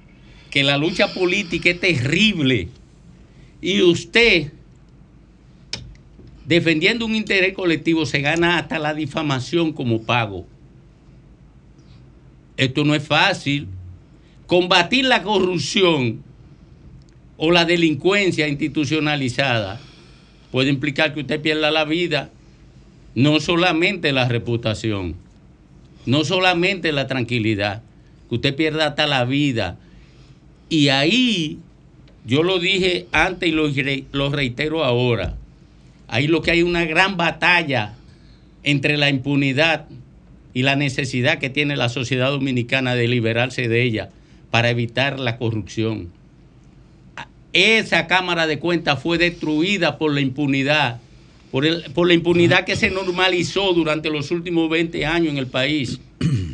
S1: que la lucha política es terrible y usted, defendiendo un interés colectivo, se gana hasta la difamación como pago. Esto no es fácil. Combatir la corrupción o la delincuencia institucionalizada puede implicar que usted pierda la vida, no solamente la reputación, no solamente la tranquilidad, que usted pierda hasta la vida. Y ahí yo lo dije antes y lo, reitero ahora. Ahí lo que hay una gran batalla entre la impunidad y la necesidad que tiene la sociedad dominicana de liberarse de ella para evitar la corrupción. Esa Cámara de Cuentas fue destruida por la impunidad, por, por la impunidad que se normalizó durante los últimos 20 años en el país.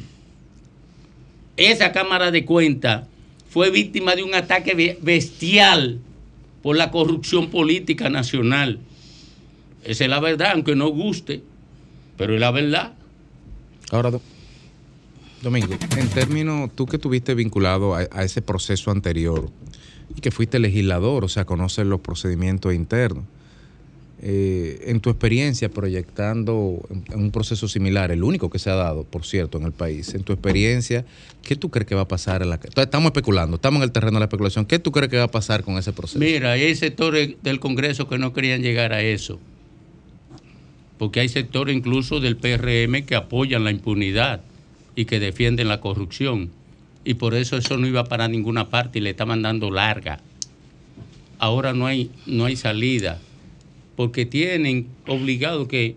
S1: esa Cámara de Cuentas fue víctima de un ataque bestial por la corrupción política nacional. Esa es la verdad, aunque no guste, pero es la verdad.
S7: Ahora, Domingo, en términos, tú que estuviste vinculado a, ese proceso anterior y que fuiste legislador, o sea, conoces los procedimientos internos, eh, en tu experiencia proyectando en un proceso similar, el único que se ha dado, por cierto, en el país, en tu experiencia, ¿qué tú crees que va a pasar? En la, estamos especulando, estamos en el terreno de la especulación. ¿Qué tú crees que va a pasar con ese proceso?
S1: Mira, hay sectores del Congreso que no querían llegar a eso, porque hay sectores incluso del PRM que apoyan la impunidad y que defienden la corrupción. Y por eso eso no iba para ninguna parte y le estaban dando larga. Ahora no hay, no hay salida porque tienen obligado que,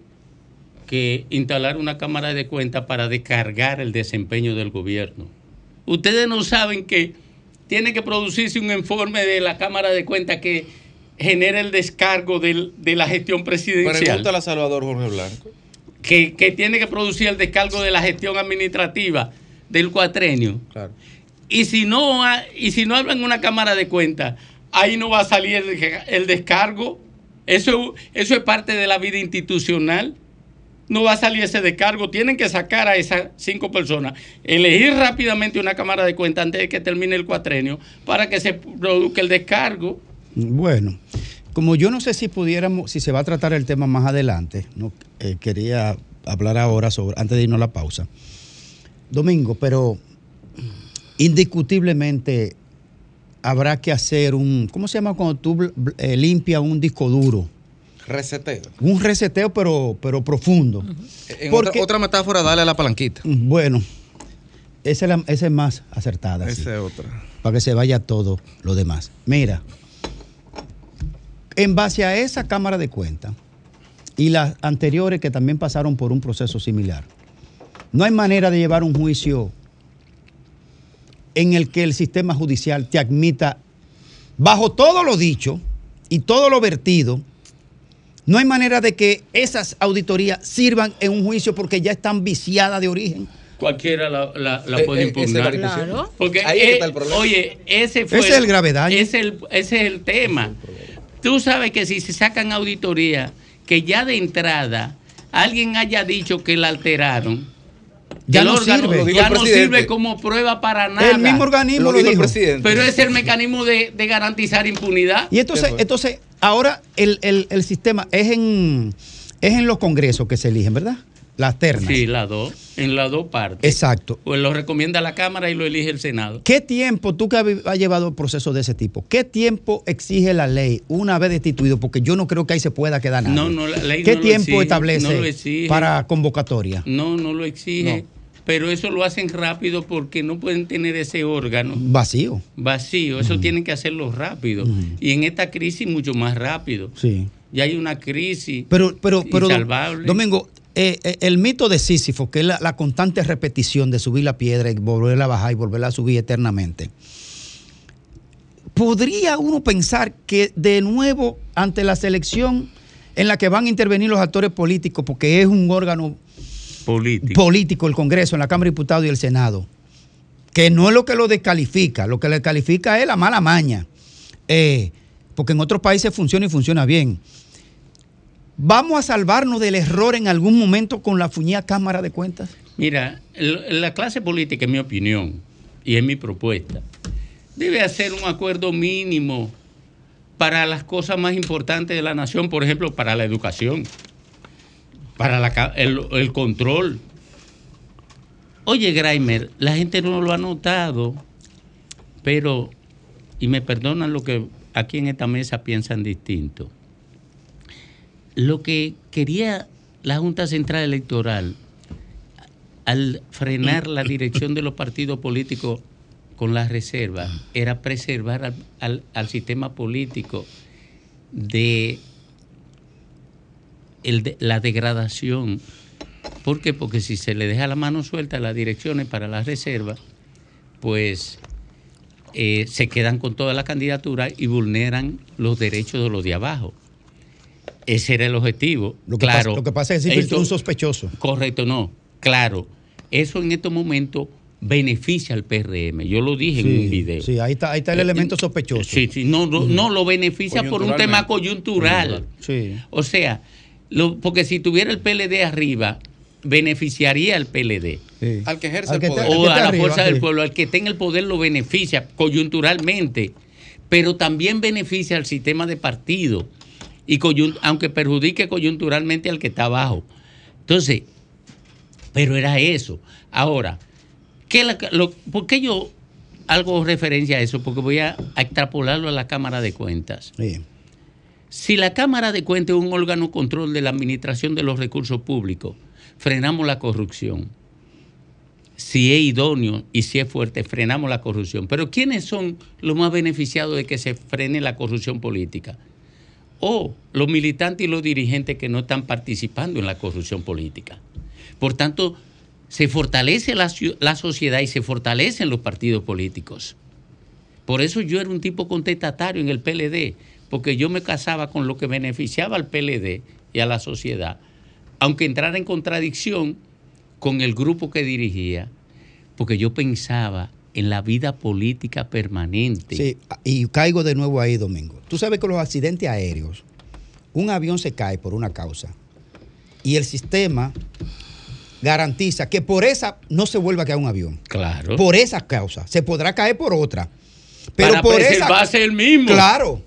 S1: que instalar una cámara de cuenta para descargar el desempeño del gobierno. Ustedes no saben que tiene que producirse un informe de la Cámara de Cuentas que genera el descargo de la gestión presidencial.
S7: Pregúntale a Salvador Jorge Blanco.
S1: Que, que, tiene que producir el descargo de la gestión administrativa del cuatrenio. Claro. Y si no, y si no hablan una Cámara de Cuentas, ahí no va a salir el, el descargo eso, eso es parte de la vida institucional. No va a salir ese descargo. Tienen que sacar a esas cinco personas, elegir rápidamente una cámara de cuenta antes de que termine el cuatrenio para que se produzca el descargo.
S18: Bueno, como yo no sé si pudiéramos, si se va a tratar el tema más adelante, no eh, quería hablar ahora sobre, antes de irnos a la pausa. Domingo, pero indiscutiblemente habrá que hacer un, ¿cómo se llama cuando tú eh, limpias un disco duro?
S7: Reseteo.
S18: Un reseteo, pero, pero profundo.
S7: En otra, metáfora, dale a la palanquita.
S18: Bueno, esa es, más acertada.
S7: Esa es otra.
S18: Para que se vaya todo lo demás. Mira, en base a esa Cámara de Cuentas y las anteriores que también pasaron por un proceso similar, no hay manera de llevar un juicio en el que el sistema judicial te admita, bajo todo lo dicho y todo lo vertido, no hay manera de que esas auditorías sirvan en un juicio porque ya están viciadas de origen.
S1: Cualquiera la, eh, puede eh, impugnar. claro. Porque
S7: Ahí está el problema.
S1: Oye, ese fue.
S18: Ese es el grave daño.
S1: Ese es el, tema. Tú sabes que si se sacan auditorías, que ya de entrada alguien haya dicho que la alteraron,
S18: ya no sirve.
S1: Ya no sirve como prueba para nada.
S18: El mismo organismo lo, dijo.
S1: Pero es el mecanismo de, garantizar impunidad.
S18: Y entonces, entonces ahora el, el, sistema es en, es en los congresos que se eligen, ¿verdad? Las ternas.
S1: Sí, las dos, en las dos partes.
S18: Exacto.
S1: Pues lo recomienda la Cámara y lo elige el Senado.
S18: ¿Qué tiempo, tú que has llevado procesos de ese tipo, qué tiempo exige la ley una vez destituido? Porque yo no creo que ahí se pueda quedar nada.
S1: No, no, la ley
S18: ¿Qué tiempo establece para convocatoria?
S1: No, no lo exige pero eso lo hacen rápido porque no pueden tener ese órgano.
S18: Vacío.
S1: Vacío, eso tienen que hacerlo rápido. Y en esta crisis mucho más rápido.
S18: Sí.
S1: Ya hay una crisis
S18: pero, pero, pero, Domingo, eh, eh, el mito de Sísifo, que es la, constante repetición de subir la piedra y volverla a bajar y volverla a subir eternamente. ¿Podría uno pensar que de nuevo ante la selección en la que van a intervenir los actores políticos, porque es un órgano político. el Congreso, en la Cámara de Diputados y el Senado, que no es lo que lo descalifica, lo que le califica es la mala maña, eh, porque en otros países funciona y funciona bien. ¿Vamos a salvarnos del error en algún momento con la fuñida Cámara de Cuentas?
S1: Mira, la clase política, en mi opinión, y en mi propuesta, debe hacer un acuerdo mínimo para las cosas más importantes de la nación, por ejemplo, para la educación para el, control. Oye, Graimer, la gente no lo ha notado, pero, y me perdonan lo que aquí en esta mesa piensan distinto. Lo que quería la Junta Central Electoral al frenar la dirección de los partidos políticos con las reservas era preservar al sistema político de la degradación. ¿Por qué? Porque si se le deja la mano suelta a las direcciones para las reservas, pues eh, se quedan con toda la candidatura y vulneran los derechos de los de abajo. Ese era el objetivo.
S18: Lo que
S1: claro.
S18: Pasa, lo que pasa es que un sospechoso.
S1: Correcto, no. Claro. Eso en estos momentos beneficia al PRM. Yo lo dije en un video.
S18: Sí, ahí está, ahí está el eh, elemento sospechoso.
S1: Sí, sí, no, no, lo beneficia por un tema coyuntural. Sí. O sea, lo, porque si tuviera el PLD arriba, beneficiaría al PLD.
S7: Al que ejerce el
S1: poder. O a la fuerza del pueblo, al que tenga el poder lo beneficia coyunturalmente, pero también beneficia al sistema de partido, y aunque perjudique coyunturalmente al que está abajo. Entonces, pero era eso. Ahora, ¿qué ¿por qué yo hago referencia a eso? Porque voy a, extrapolarlo a la Cámara de Cuentas. Si la Cámara de Cuentas es un órgano control de la administración de los recursos públicos, frenamos la corrupción. Si es idóneo y si es fuerte, frenamos la corrupción. Pero ¿quiénes son los más beneficiados de que se frene la corrupción política? O los militantes y los dirigentes que no están participando en la corrupción política. Por tanto, se fortalece la, la sociedad y se fortalecen los partidos políticos. Por eso yo era un tipo contestatario en el PLD, porque yo me casaba con lo que beneficiaba al PLD y a la sociedad aunque entrara en contradicción con el grupo que dirigía, porque yo pensaba en la vida política permanente.
S18: Sí, y caigo de nuevo ahí, Domingo. Tú sabes que los accidentes aéreos, un avión se cae por una causa y el sistema garantiza que por esa no se vuelva a caer un avión.
S1: Claro.
S18: Por esa causa. Se podrá caer por otra. Pero
S1: Para
S18: por esa
S1: ser el mismo.
S18: Claro.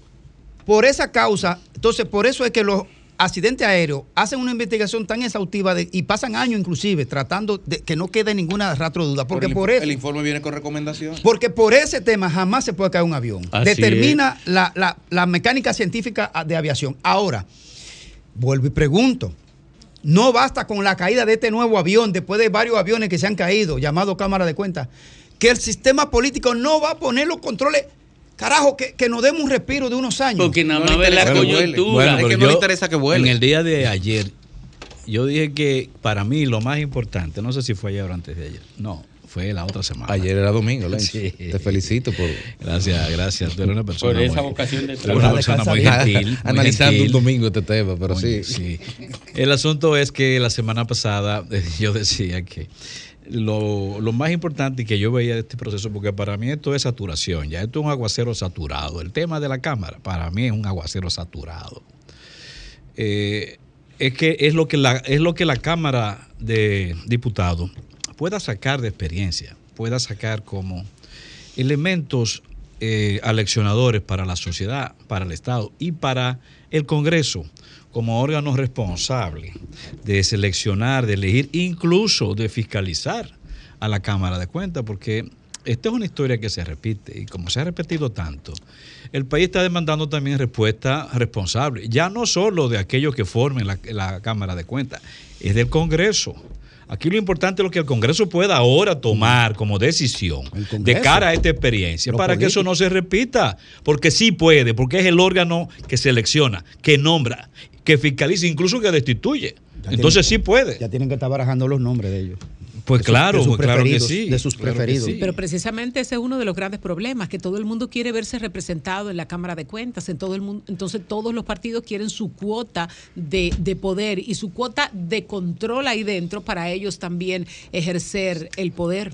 S18: Por esa causa, entonces por eso es que los accidente aéreo hacen una investigación tan exhaustiva y pasan años inclusive tratando de que no quede ninguna rastro de duda. Porque por,
S7: el,
S18: eso.
S7: El informe viene con recomendación.
S18: Porque por ese tema jamás se puede caer un avión. Determina la, mecánica científica de aviación. Ahora, vuelvo y pregunto. No basta con la caída de este nuevo avión, después de varios aviones que se han caído, llamado Cámara de Cuentas, que el sistema político no va a poner los controles Carajo, que, que, nos demos un respiro de unos años.
S1: Porque nada más ve la coyuntura.
S7: es que no le interesa que vuele.
S4: En el día de ayer, yo dije que para mí lo más importante, no sé si fue ayer o antes de ayer, no, fue la otra semana.
S7: Ayer era domingo, Sí. Te felicito por.
S4: Gracias, gracias. Tú eres una persona.
S1: Por esa vocación de
S4: trabajo. Una persona muy gentil.
S7: Analizando un domingo este tema, pero sí.
S4: sí. El asunto es que la semana pasada yo decía que lo, lo, más importante que yo veía de este proceso, porque para mí esto es saturación, ya esto es un aguacero saturado. El tema de la Cámara, para mí es un aguacero saturado. Eh, es que es lo que la, es lo que la Cámara de Diputados pueda sacar de experiencia, pueda sacar como elementos eh, aleccionadores para la sociedad, para el Estado y para el Congreso como órgano responsable de seleccionar, de elegir, incluso de fiscalizar a la Cámara de Cuentas, porque esta es una historia que se repite y como se ha repetido tanto, el país está demandando también respuesta responsable, ya no solo de aquellos que formen la, la Cámara de Cuentas, es del Congreso. Aquí lo importante es lo que el Congreso pueda ahora tomar como decisión de cara a esta experiencia para que eso no se repita, porque sí puede, porque es el órgano que selecciona, que nombra que fiscalice, incluso que destituye. Entonces sí puede.
S18: Ya tienen que estar barajando los nombres de ellos.
S4: Pues claro, pues claro que sí.
S18: De sus preferidos.
S12: Pero precisamente ese es uno de los grandes problemas, que todo el mundo quiere verse representado en la Cámara de Cuentas, en todo el mundo. Entonces todos los partidos quieren su cuota de, de poder y su cuota de control ahí dentro para ellos también ejercer el poder.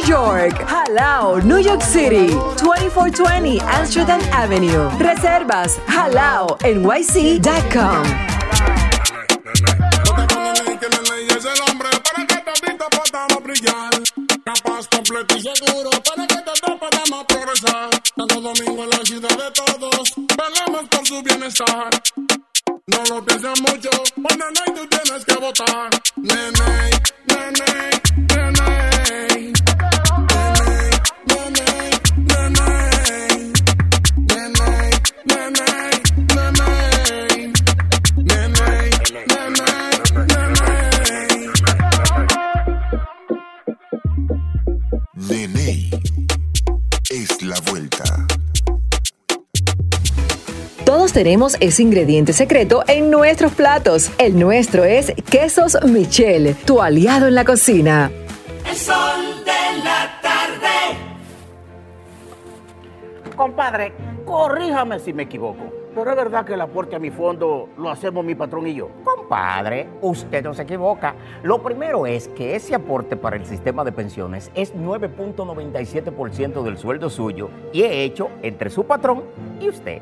S3: York. Jalao, New York City, 2420 Amsterdam Avenue. Reservas halao nyc.com.
S19: No lo mucho. Nene, nene, nene.
S20: Nene es la vuelta.
S3: Todos tenemos ese ingrediente secreto en nuestros platos. El nuestro es Quesos Michel, tu aliado en la cocina.
S21: El sol de la tarde.
S22: Compadre, corríjame si me equivoco. Pero es verdad que el aporte a mi fondo lo hacemos mi patrón y yo.
S23: Compadre, usted no se equivoca. Lo primero es que ese aporte para el sistema de pensiones es 9.97% del sueldo suyo y es hecho entre su patrón y usted.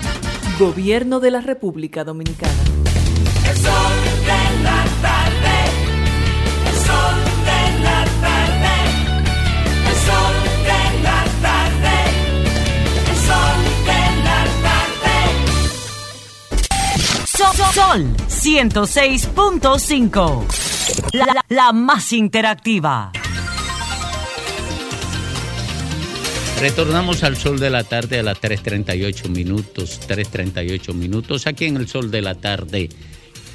S3: Gobierno de la República Dominicana.
S21: El sol de la tarde. El sol de la tarde. El sol de la tarde. El sol de la tarde.
S3: Sol, Sol 106.5. La, la- la más interactiva.
S1: Retornamos al sol de la tarde a las 3.38 minutos, 3.38 minutos, aquí en el sol de la tarde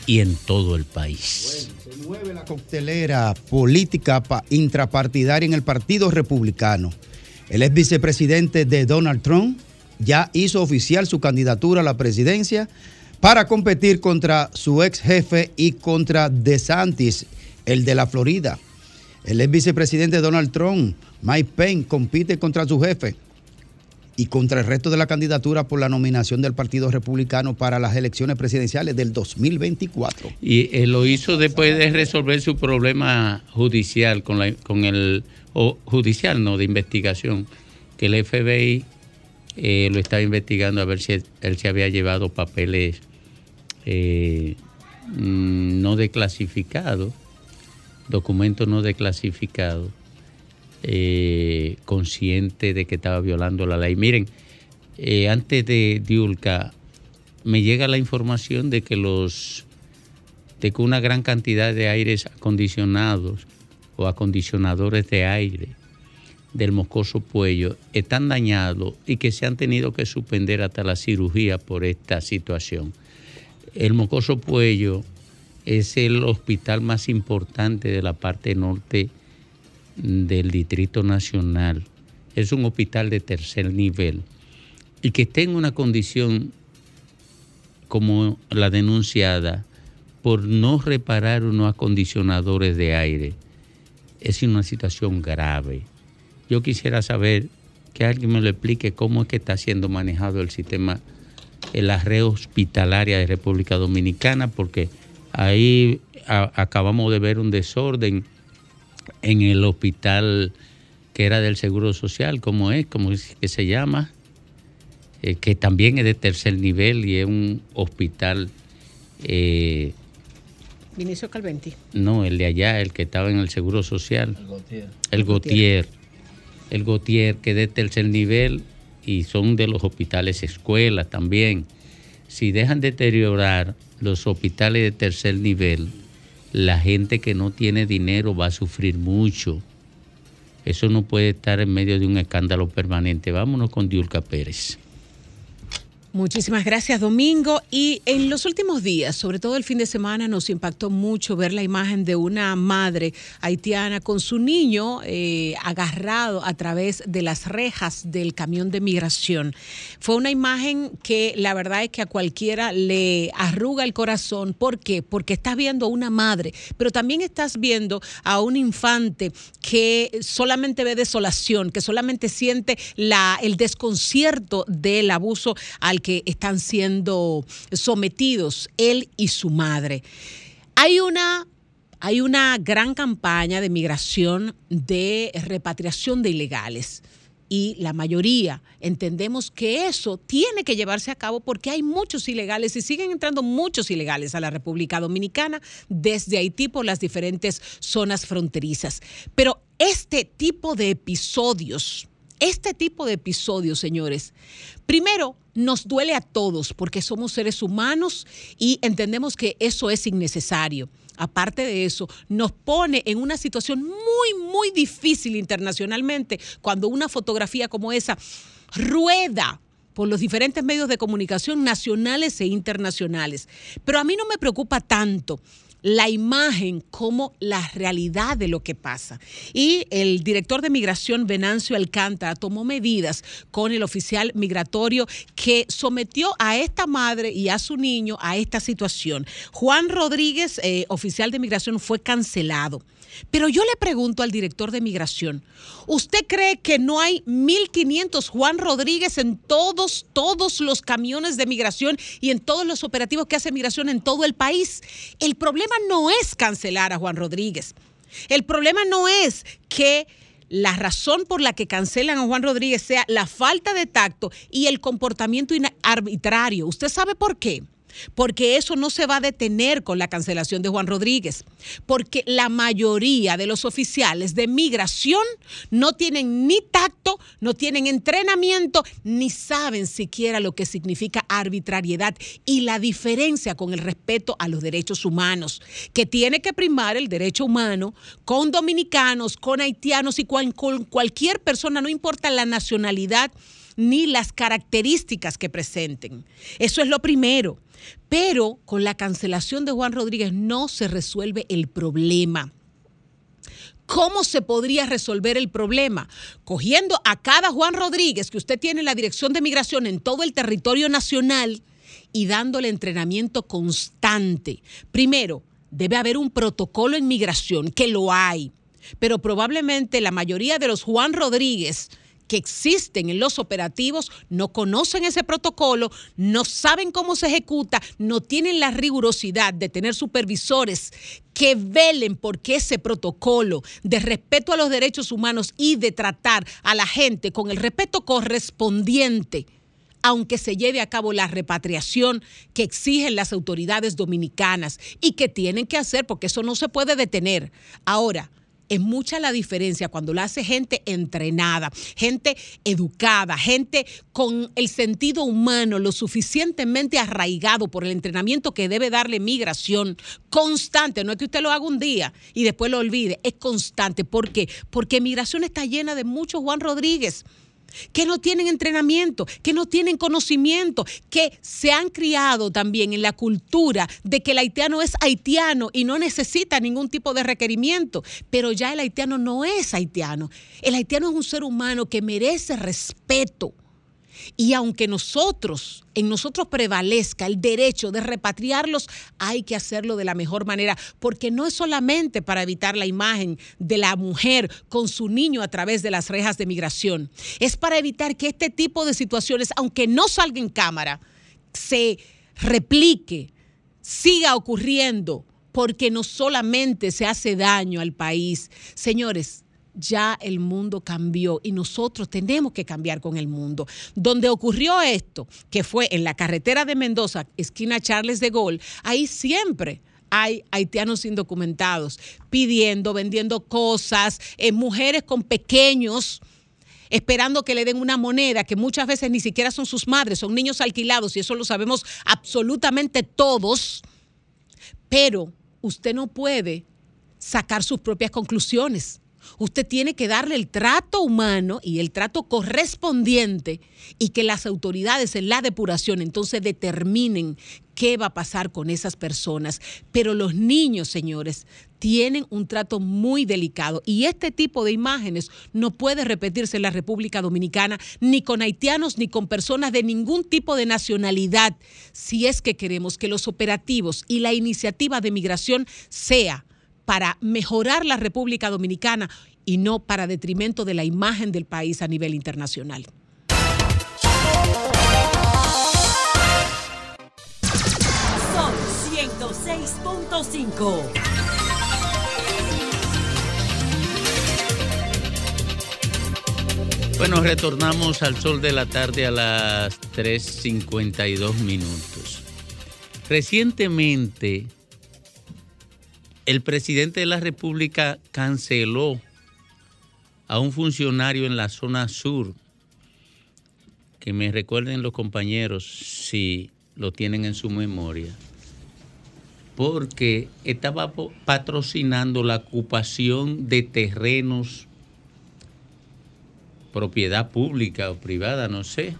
S1: y en todo el país.
S18: Se mueve la coctelera política pa- intrapartidaria en el Partido Republicano. El ex vicepresidente de Donald Trump ya hizo oficial su candidatura a la presidencia para competir contra su ex jefe y contra DeSantis, el de la Florida. El ex vicepresidente Donald Trump, Mike Pence, compite contra su jefe y contra el resto de la candidatura por la nominación del Partido Republicano para las elecciones presidenciales del 2024.
S1: Y él lo hizo después de resolver su problema judicial con, la, con el, judicial, no, de investigación, que el FBI eh, lo estaba investigando a ver si él se había llevado papeles eh, mm, no declasificados, documentos no declasificados, eh, consciente de que estaba violando la ley. Miren, antes de Diulca, me llega la información de que los de que una gran cantidad de aires acondicionados o acondicionadores de aire del moscoso puello están dañados y que se han tenido que suspender hasta la cirugía por esta situación. El mocoso puello es el hospital más importante de la parte norte del Distrito Nacional. Es un hospital de tercer nivel y que esté en una condición como la denunciada por no reparar unos acondicionadores de aire es una situación grave. Yo quisiera saber que alguien me lo explique cómo es que está siendo manejado el sistema, la red hospitalaria de República Dominicana, porque ahí acabamos de ver un desorden en el hospital que era del Seguro Social, ¿cómo es? ¿Cómo es que se llama? Eh, que también es de tercer nivel y es un hospital...
S12: Eh, Vinicio Calventi.
S1: No, el de allá, el que estaba en el Seguro Social. El Gautier. El Gautier el Gautier, que es de tercer nivel y son de los hospitales escuelas también. Si dejan deteriorar los hospitales de tercer nivel, la gente que no tiene dinero va a sufrir mucho. Eso no puede estar en medio de un escándalo permanente. Vámonos con Diulca Pérez.
S12: Muchísimas gracias, Domingo. Y en los últimos días, sobre todo el fin de semana, nos impactó mucho ver la imagen de una madre haitiana con su niño eh, agarrado a través de las rejas del camión de migración. Fue una imagen que la verdad es que a cualquiera le arruga el corazón. ¿Por qué? Porque estás viendo a una madre, pero también estás viendo a un infante que solamente ve desolación, que solamente siente la, el desconcierto del abuso al que están siendo sometidos él y su madre. Hay una hay una gran campaña de migración, de repatriación de ilegales. Y la mayoría entendemos que eso tiene que llevarse a cabo porque hay muchos ilegales y siguen entrando muchos ilegales a la República Dominicana desde Haití por las diferentes zonas fronterizas. Pero este tipo de episodios, este tipo de episodios, señores, primero nos duele a todos porque somos seres humanos y entendemos que eso es innecesario. Aparte de eso, nos pone en una situación muy, muy difícil internacionalmente cuando una fotografía como esa rueda por los diferentes medios de comunicación nacionales e internacionales. Pero a mí no me preocupa tanto la imagen como la realidad de lo que pasa. Y el director de migración, Venancio Alcántara, tomó medidas con el oficial migratorio que sometió a esta madre y a su niño a esta situación. Juan Rodríguez, eh, oficial de migración, fue cancelado. Pero yo le pregunto al director de migración, ¿usted cree que no hay 1.500 Juan Rodríguez en todos, todos los camiones de migración y en todos los operativos que hace migración en todo el país? El problema no es cancelar a Juan Rodríguez. El problema no es que la razón por la que cancelan a Juan Rodríguez sea la falta de tacto y el comportamiento arbitrario. ¿Usted sabe por qué? Porque eso no se va a detener con la cancelación de Juan Rodríguez, porque la mayoría de los oficiales de migración no tienen ni tacto, no tienen entrenamiento, ni saben siquiera lo que significa arbitrariedad y la diferencia con el respeto a los derechos humanos, que tiene que primar el derecho humano con dominicanos, con haitianos y con cualquier persona, no importa la nacionalidad ni las características que presenten. Eso es lo primero. Pero con la cancelación de Juan Rodríguez no se resuelve el problema. ¿Cómo se podría resolver el problema? Cogiendo a cada Juan Rodríguez que usted tiene en la Dirección de Migración en todo el territorio nacional y dándole entrenamiento constante. Primero, debe haber un protocolo en migración, que lo hay, pero probablemente la mayoría de los Juan Rodríguez que existen en los operativos no conocen ese protocolo, no saben cómo se ejecuta, no tienen la rigurosidad de tener supervisores que velen por que ese protocolo de respeto a los derechos humanos y de tratar a la gente con el respeto correspondiente aunque se lleve a cabo la repatriación que exigen las autoridades dominicanas y que tienen que hacer, porque eso no se puede detener. Ahora, es mucha la diferencia cuando lo hace gente entrenada, gente educada, gente con el sentido humano lo suficientemente arraigado por el entrenamiento que debe darle migración constante. No es que usted lo haga un día y después lo olvide, es constante. ¿Por qué? Porque migración está llena de muchos Juan Rodríguez que no tienen entrenamiento, que no tienen conocimiento, que se han criado también en la cultura de que el haitiano es haitiano y no necesita ningún tipo de requerimiento. Pero ya el haitiano no es haitiano. El haitiano es un ser humano que merece respeto y aunque nosotros, en nosotros prevalezca el derecho de repatriarlos, hay que hacerlo de la mejor manera, porque no es solamente para evitar la imagen de la mujer con su niño a través de las rejas de migración, es para evitar que este tipo de situaciones, aunque no salga en cámara, se replique, siga ocurriendo, porque no solamente se hace daño al país. Señores, ya el mundo cambió y nosotros tenemos que cambiar con el mundo. Donde ocurrió esto, que fue en la carretera de Mendoza, esquina Charles de Gaulle, ahí siempre hay haitianos indocumentados pidiendo, vendiendo cosas, eh, mujeres con pequeños esperando que le den una moneda que muchas veces ni siquiera son sus madres, son niños alquilados y eso lo sabemos absolutamente todos, pero usted no puede sacar sus propias conclusiones usted tiene que darle el trato humano y el trato correspondiente y que las autoridades en la depuración entonces determinen qué va a pasar con esas personas. Pero los niños, señores, tienen un trato muy delicado y este tipo de imágenes no puede repetirse en la República Dominicana ni con haitianos ni con personas de ningún tipo de nacionalidad si es que queremos que los operativos y la iniciativa de migración sea para mejorar la República Dominicana y no para detrimento de la imagen del país a nivel internacional.
S17: Son 106.5.
S1: Bueno, retornamos al sol de la tarde a las 3.52 minutos. Recientemente, el presidente de la República canceló a un funcionario en la zona sur, que me recuerden los compañeros si lo tienen en su memoria, porque estaba patrocinando la ocupación de terrenos, propiedad pública o privada, no sé,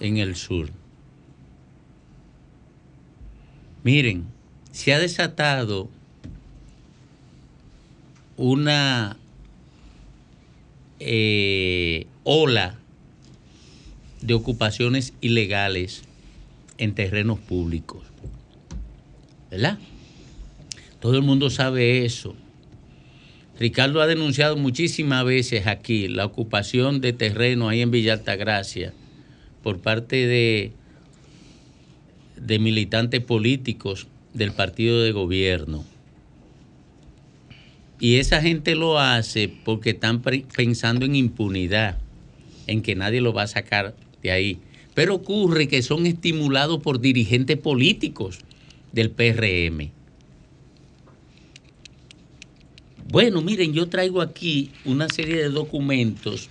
S1: en el sur. Miren, se ha desatado una eh, ola de ocupaciones ilegales en terrenos públicos. ¿Verdad? Todo el mundo sabe eso. Ricardo ha denunciado muchísimas veces aquí la ocupación de terreno ahí en Villa Altagracia por parte de, de militantes políticos del partido de gobierno. Y esa gente lo hace porque están pensando en impunidad, en que nadie lo va a sacar de ahí. Pero ocurre que son estimulados por dirigentes políticos del PRM. Bueno, miren, yo traigo aquí una serie de documentos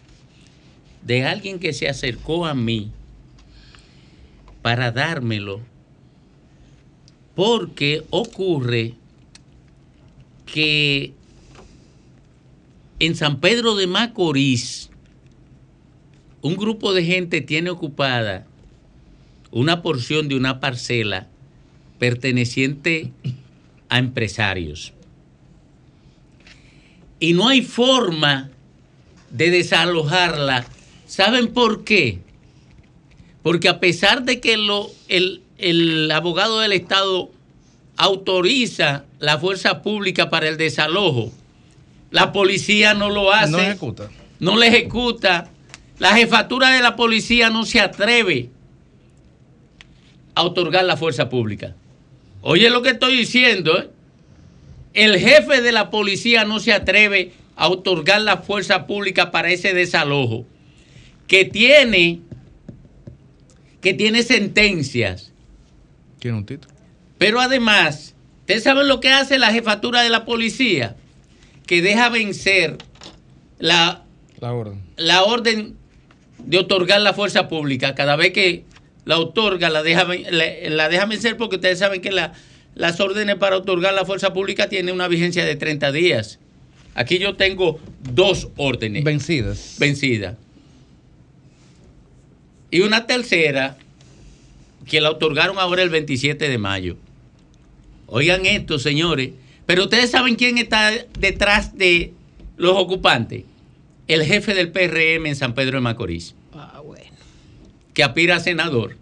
S1: de alguien que se acercó a mí para dármelo porque ocurre que en San Pedro de Macorís, un grupo de gente tiene ocupada una porción de una parcela perteneciente a empresarios. Y no hay forma de desalojarla. ¿Saben por qué? Porque a pesar de que lo, el, el abogado del Estado autoriza la fuerza pública para el desalojo, la policía no lo hace.
S18: No ejecuta.
S1: no le ejecuta, la jefatura de la policía no se atreve a otorgar la fuerza pública. Oye lo que estoy diciendo, ¿eh? el jefe de la policía no se atreve a otorgar la fuerza pública para ese desalojo, que tiene, que tiene sentencias.
S7: Tiene un título.
S1: Pero además, ¿ustedes saben lo que hace la jefatura de la policía? Que deja vencer la,
S7: La orden.
S1: la orden de otorgar la fuerza pública. Cada vez que la otorga, la deja, la, la deja vencer porque ustedes saben que la- las órdenes para otorgar la fuerza pública tienen una vigencia de 30 días. Aquí yo tengo dos órdenes.
S7: Vencidas.
S1: Vencidas. Y una tercera que la otorgaron ahora el 27 de mayo. Oigan esto, señores. Pero ustedes saben quién está detrás de los ocupantes. El jefe del PRM en San Pedro de Macorís.
S12: Ah, bueno.
S1: Que aspira a senador.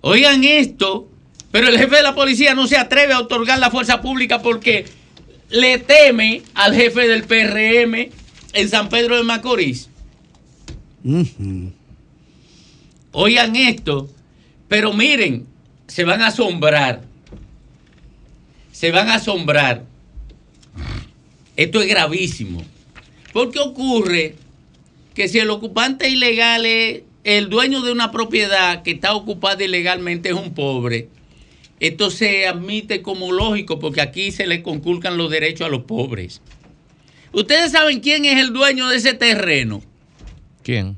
S1: Oigan esto. Pero el jefe de la policía no se atreve a otorgar la fuerza pública porque le teme al jefe del PRM en San Pedro de Macorís. Oigan esto, pero miren, se van a asombrar. Se van a asombrar. Esto es gravísimo. Porque ocurre que si el ocupante ilegal es el dueño de una propiedad que está ocupada ilegalmente es un pobre, esto se admite como lógico porque aquí se le conculcan los derechos a los pobres. ¿Ustedes saben quién es el dueño de ese terreno?
S7: ¿Quién?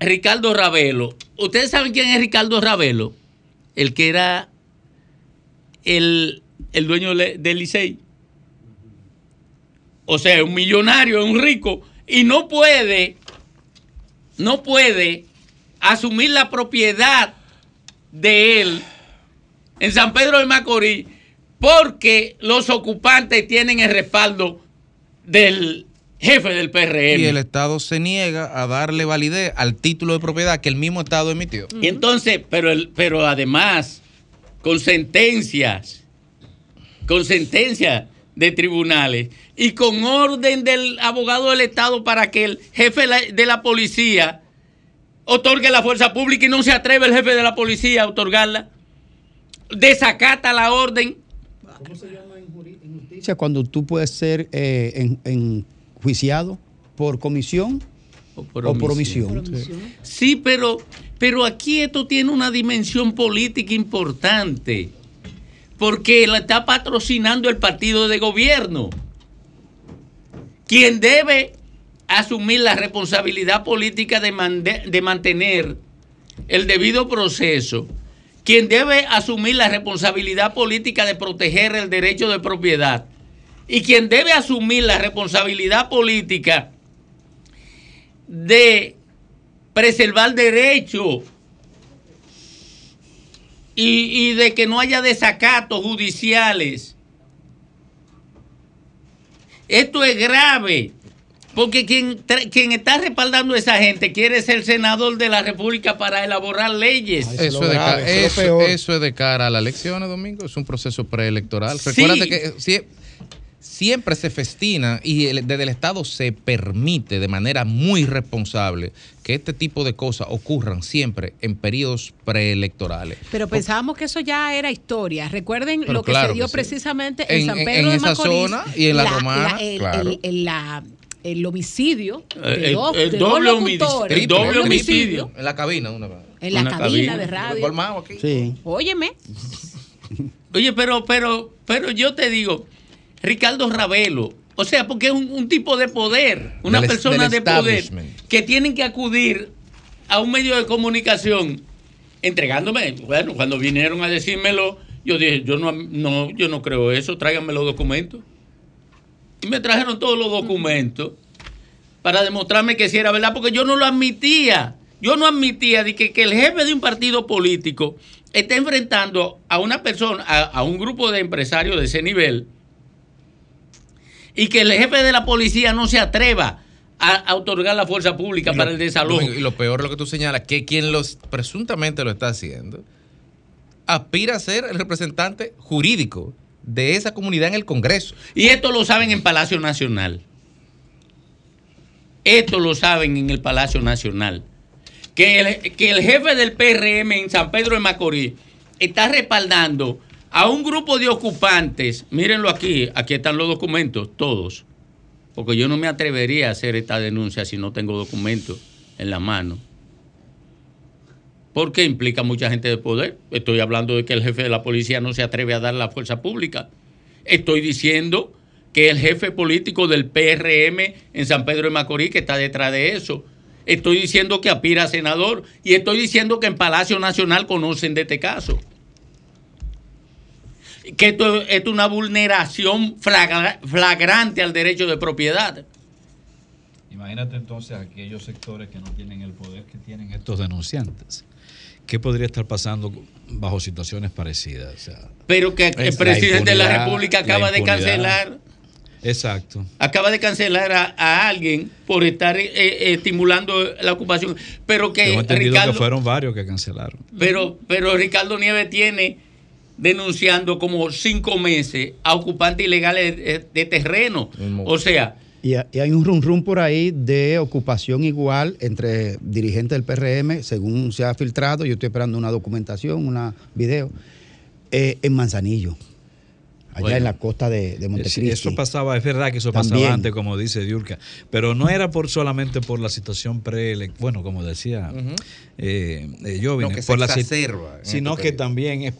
S1: Ricardo Ravelo. ¿Ustedes saben quién es Ricardo Ravelo? El que era el, el dueño del Licey. O sea, un millonario, un rico. Y no puede, no puede asumir la propiedad de él en San Pedro de Macorís porque los ocupantes tienen el respaldo del jefe del PRM.
S7: Y el Estado se niega a darle validez al título de propiedad que el mismo Estado emitió.
S1: Y entonces, pero, el, pero además, con sentencias, con sentencias de tribunales y con orden del abogado del Estado para que el jefe de la, policía otorgue la fuerza pública y no se atreve el jefe de la policía a otorgarla, desacata la orden.
S18: justicia cuando tú puedes ser eh, en- enjuiciado por comisión o por omisión.
S1: Sí, pero, pero aquí esto tiene una dimensión política importante, porque la está patrocinando el partido de gobierno, quien debe asumir la responsabilidad política de, mande- de mantener el debido proceso, quien debe asumir la responsabilidad política de proteger el derecho de propiedad y quien debe asumir la responsabilidad política de preservar derecho y, y de que no haya desacatos judiciales. Esto es grave, porque quien, quien está respaldando a esa gente quiere ser senador de la República para elaborar leyes.
S7: Eso es, de ca- eso- eso es de cara a las elecciones, Domingo. Es un proceso preelectoral.
S1: Sí.
S7: Recuérdate que siempre se festina y el- desde el Estado se permite de manera muy responsable que este tipo de cosas ocurran siempre en periodos preelectorales.
S12: Pero pensábamos que eso ya era historia. Recuerden
S7: Pero
S12: lo que
S7: claro
S12: se dio
S7: que sí.
S12: precisamente en,
S7: En-
S12: San
S7: en-
S12: Pedro
S7: en
S12: de
S7: esa
S12: Macorís.
S7: zona y en la Romana,
S12: el,
S7: claro.
S12: el- el- la- el homicidio de
S7: El-
S12: dos,
S7: el
S12: de dos
S7: doble
S12: locutores,
S7: homicidio.
S12: el doble homicidio
S7: En la cabina, una vez.
S12: en la
S1: Una
S12: cabina,
S1: cabina.
S12: de radio.
S7: Colmado aquí.
S18: Sí.
S12: Óyeme.
S1: Oye, pero, pero, pero yo te digo, Ricardo Ravelo, o sea, porque es un, un tipo de poder, una
S7: Del-
S1: persona
S7: del
S1: de poder que tienen que acudir a un medio de comunicación entregándome. Bueno, cuando vinieron a decírmelo, yo dije, yo no, no, yo no creo eso, tráiganme los documentos. Y me trajeron todos los documentos para demostrarme que sí era verdad, porque yo no lo admitía. Yo no admitía de que, que el jefe de un partido político está enfrentando a una persona, a, a un grupo de empresarios de ese nivel, y que el jefe de la policía no se atreva a, a otorgar la fuerza pública para el desalojo.
S7: Y lo peor, lo que tú señalas, que quien los presuntamente lo está haciendo, aspira a ser el representante jurídico de esa comunidad en el Congreso.
S1: Y esto lo saben en Palacio Nacional. Esto lo saben en el Palacio Nacional. Que el, que el jefe del PRM en San Pedro de Macorís está respaldando a un grupo de ocupantes. Mírenlo aquí, aquí están los documentos, todos. Porque yo no me atrevería a hacer esta denuncia si no tengo documentos en la mano. Porque implica mucha gente de poder. Estoy hablando de que el jefe de la policía no se atreve a dar la fuerza pública. Estoy diciendo que el jefe político del PRM en San Pedro de Macorís, que está detrás de eso, estoy diciendo que aspira a senador y estoy diciendo que en Palacio Nacional conocen de este caso. Que esto, es una vulneración flagrante al derecho de propiedad.
S4: Imagínate entonces aquellos sectores que no tienen el poder que tienen estos denunciantes. ¿Qué podría estar pasando bajo situaciones parecidas?
S1: Pero que el presidente de la República acaba de cancelar
S4: Exacto.
S1: Acaba de cancelar a, alguien por estar eh, eh, estimulando la ocupación. Pero que
S4: Ricardo, que fueron varios que cancelaron.
S1: Pero, pero Ricardo Nieves tiene denunciando como cinco meses a ocupantes ilegales de, terreno. O sea.
S18: Y, hay un rum rum por ahí de ocupación igual entre dirigentes del PRM, según se ha filtrado. Yo estoy esperando una documentación, una video, eh, en Manzanillo allá en la costa de, de Montecristi.
S4: eso pasaba, es verdad que eso pasaba antes, como dice Diurka, pero no era por solamente por la situación pre bueno, como decía eh, eh por la sino este que también es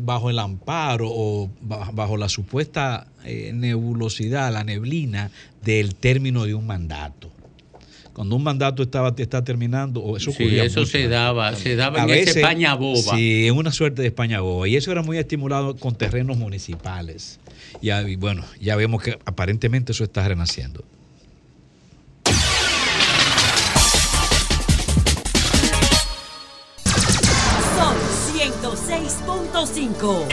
S4: bajo el amparo o bajo la supuesta eh, nebulosidad, la neblina del término de un mandato. Cuando un mandato estaba está terminando o eso
S1: sí, eso se daba se daba en ese España boba.
S4: Sí en una suerte de España boba. Y eso era muy estimulado con terrenos municipales. Y, bueno ya vemos que aparentemente eso está renaciendo
S17: 106.5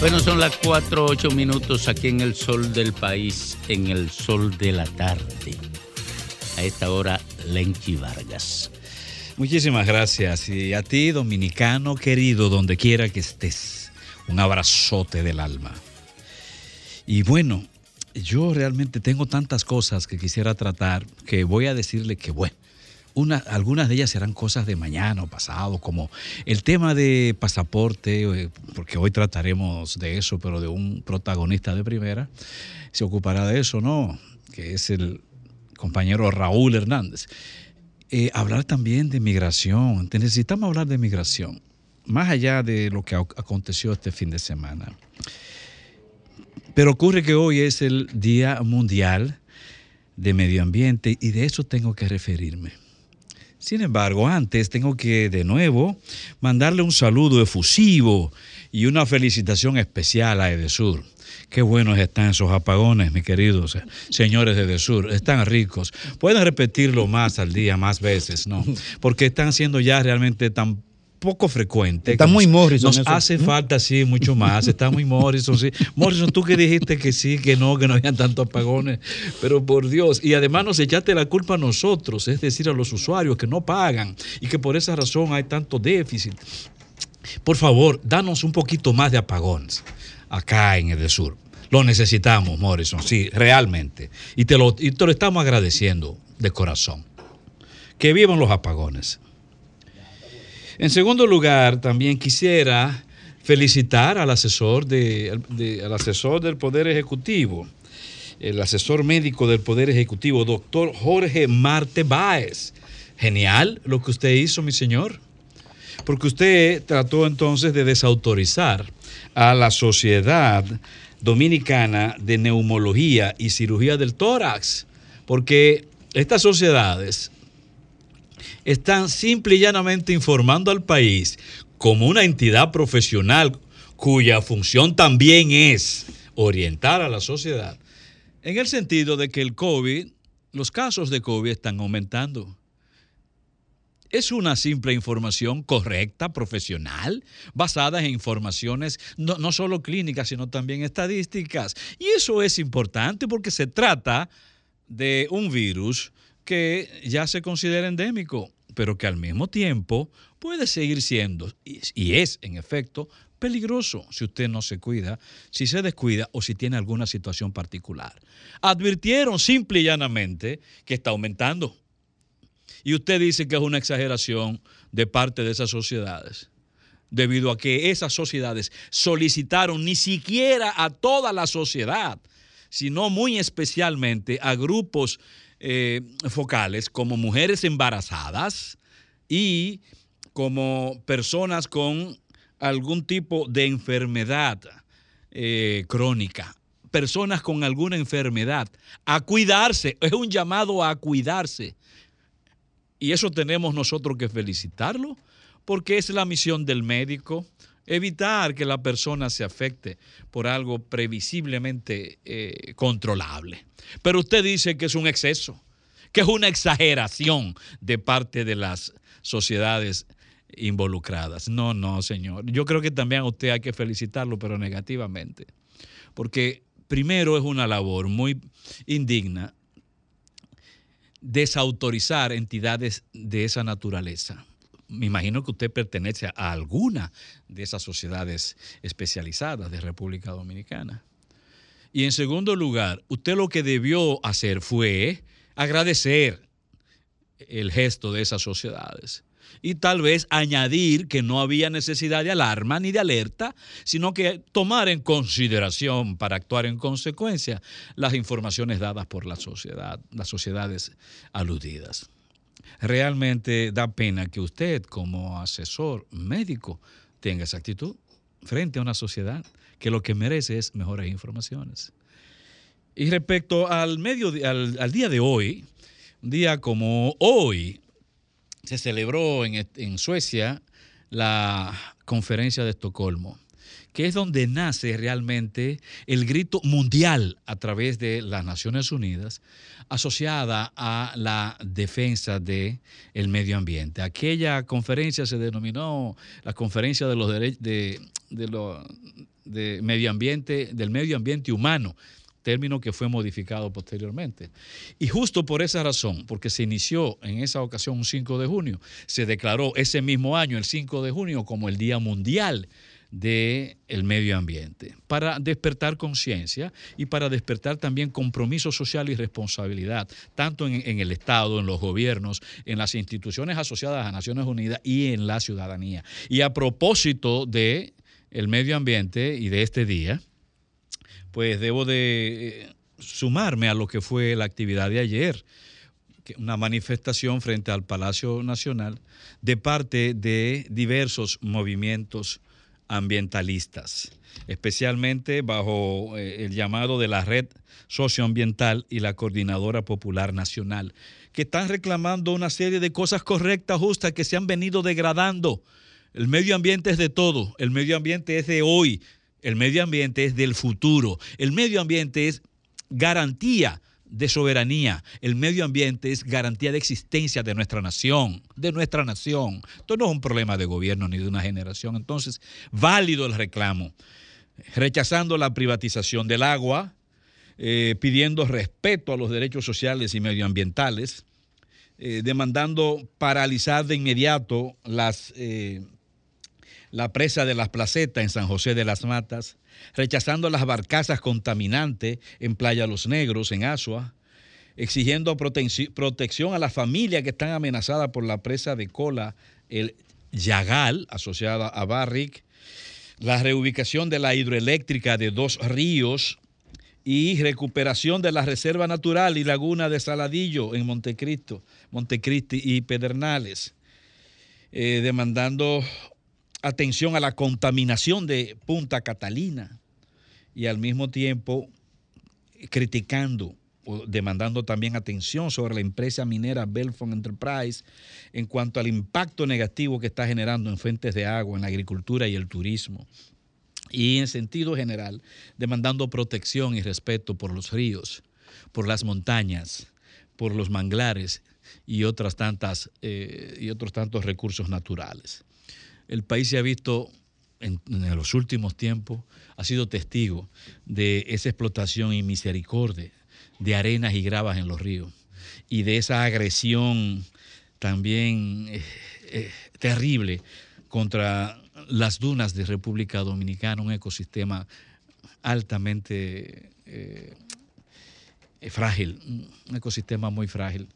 S1: Bueno, son las 4, 8 minutos aquí en el sol del país, en el sol de la tarde. A esta hora, Lenchi Vargas.
S4: Muchísimas gracias. Y a ti, dominicano querido, donde quiera que estés, un abrazote del alma. Y bueno, yo realmente tengo tantas cosas que quisiera tratar que voy a decirle que, bueno, algunas de ellas serán cosas de mañana o pasado, como el tema de pasaporte, eh, porque hoy trataremos de eso, pero de un protagonista de primera, se ocupará de eso, ¿no? Que es el compañero Raúl Hernández. Eh, hablar también de migración, necesitamos hablar de migración, más allá de lo que aconteció este fin de semana. Pero ocurre que hoy es el Día Mundial de Medio Ambiente y de eso tengo que referirme. Sin embargo, antes tengo que de nuevo mandarle un saludo efusivo y una felicitación especial a Edesur. Qué buenos están esos apagones, mis queridos señores de Edesur. Están ricos. Pueden repetirlo más al día, más veces, ¿no? Porque están siendo ya realmente tan poco frecuente.
S18: Está muy Morrison.
S4: Nos hace falta, sí, mucho más. Está muy Morrison, sí. Morrison, tú que dijiste que sí, que no, que no habían tantos apagones. Pero por Dios. Y además nos echaste la culpa a nosotros, es decir, a los usuarios que no pagan y que por esa razón hay tanto déficit. Por favor, danos un poquito más de apagones acá en el sur. Lo necesitamos, Morrison, sí, realmente. Y te lo, y te lo estamos agradeciendo de corazón. Que vivan los apagones. En segundo lugar, también quisiera felicitar al asesor, al asesor del Poder Ejecutivo, el asesor médico del Poder Ejecutivo, doctor Jorge Marte Báez. Genial lo que usted hizo, mi señor, porque usted trató entonces de desautorizar a la Sociedad Dominicana de Neumología y Cirugía del Tórax, porque estas sociedades están simple y llanamente informando al país como una entidad profesional cuya función también es orientar a la sociedad, en el sentido de que el COVID, los casos de COVID están aumentando. Es una simple información correcta, profesional, basada en informaciones no, no, solo clínicas, sino también estadísticas. Y eso es importante porque se trata de un virus que ya se considera endémico pero que al mismo tiempo puede seguir siendo, y, es en efecto, peligroso si usted no se cuida, si se descuida o si tiene alguna situación particular. Advirtieron simple y llanamente que está aumentando. Y usted dice que es una exageración de parte de esas sociedades, debido a que esas sociedades solicitaron ni siquiera a toda la sociedad, sino muy especialmente a grupos eh, focales como mujeres embarazadas y como personas con algún tipo de enfermedad eh, crónica, personas con alguna enfermedad, a cuidarse, es un llamado a cuidarse. Y eso tenemos nosotros que felicitarlo, porque es la misión del médico, evitar que la persona se afecte por algo previsiblemente eh, controlable. Pero usted dice que es un exceso, que es una exageración de parte de las sociedades involucradas. No, no, señor. Yo creo que también a usted hay que felicitarlo, pero negativamente. Porque primero es una labor muy indigna desautorizar entidades de esa naturaleza. Me imagino que usted pertenece a alguna de esas sociedades especializadas de República Dominicana. Y en segundo lugar, usted lo que debió hacer fue agradecer el gesto de esas sociedades y tal vez añadir que no había necesidad de alarma ni de alerta, sino que tomar en consideración para actuar en consecuencia las informaciones dadas por las sociedades aludidas. Realmente da pena que usted como asesor médico tenga esa actitud frente a una sociedad que lo que merece es mejores informaciones. Y respecto al, medio, al, al día de hoy, un día como hoy, se celebró en, Suecia la conferencia de Estocolmo, que es donde nace realmente el grito mundial a través de las Naciones Unidas asociada a la defensa del el medio ambiente. Aquella conferencia se denominó la conferencia de los derechos de, medio ambiente, del medio ambiente humano, término que fue modificado posteriormente. Y justo por esa razón, porque se inició en esa ocasión un 5 de junio, se declaró ese mismo año, el 5 de junio, como el Día Mundial del medio ambiente, para despertar conciencia y para despertar también compromiso social y responsabilidad, tanto en, en, el Estado, en los gobiernos, en las instituciones asociadas a Naciones Unidas y en la ciudadanía. Y a propósito de medio ambiente y de este día, pues debo de eh, sumarme a lo que fue la actividad de ayer, una manifestación frente al Palacio Nacional de parte de diversos movimientos ambientalistas, especialmente bajo eh, el llamado de la Red Socioambiental y la Coordinadora Popular Nacional, que están reclamando una serie de cosas correctas, justas, que se han venido degradando. El medio ambiente es de todo, el medio ambiente es de hoy, el medio ambiente es del futuro. El medio ambiente es garantía de soberanía. El medio ambiente es garantía de existencia de nuestra nación, de nuestra nación. Esto no es un problema de gobierno ni de una generación. Entonces, válido el reclamo. Rechazando la privatización del agua, eh, pidiendo respeto a los derechos sociales y medioambientales, eh, demandando paralizar de inmediato las eh, la presa de las placetas en San José de las Matas, rechazando las barcazas contaminantes en Playa Los Negros, en Asua, exigiendo protección a las familias que están amenazadas por la presa de cola, el Yagal, asociada a Barrick, la reubicación de la hidroeléctrica de dos ríos y recuperación de la reserva natural y laguna de Saladillo en Montecristo, Montecristi y Pedernales, eh, demandando atención a la contaminación de Punta Catalina y al mismo tiempo criticando o demandando también atención sobre la empresa minera Belfont Enterprise en cuanto al impacto negativo que está generando en fuentes de agua, en la agricultura y el turismo. Y en sentido general, demandando protección y respeto por los ríos, por las montañas, por los manglares y otras tantas eh, y otros tantos recursos naturales el país se ha visto en, los últimos tiempos, ha sido testigo de esa explotación y misericordia de arenas y gravas en los ríos y de esa agresión también eh, eh, terrible contra las dunas de República Dominicana, un ecosistema altamente eh, frágil, un ecosistema muy frágil.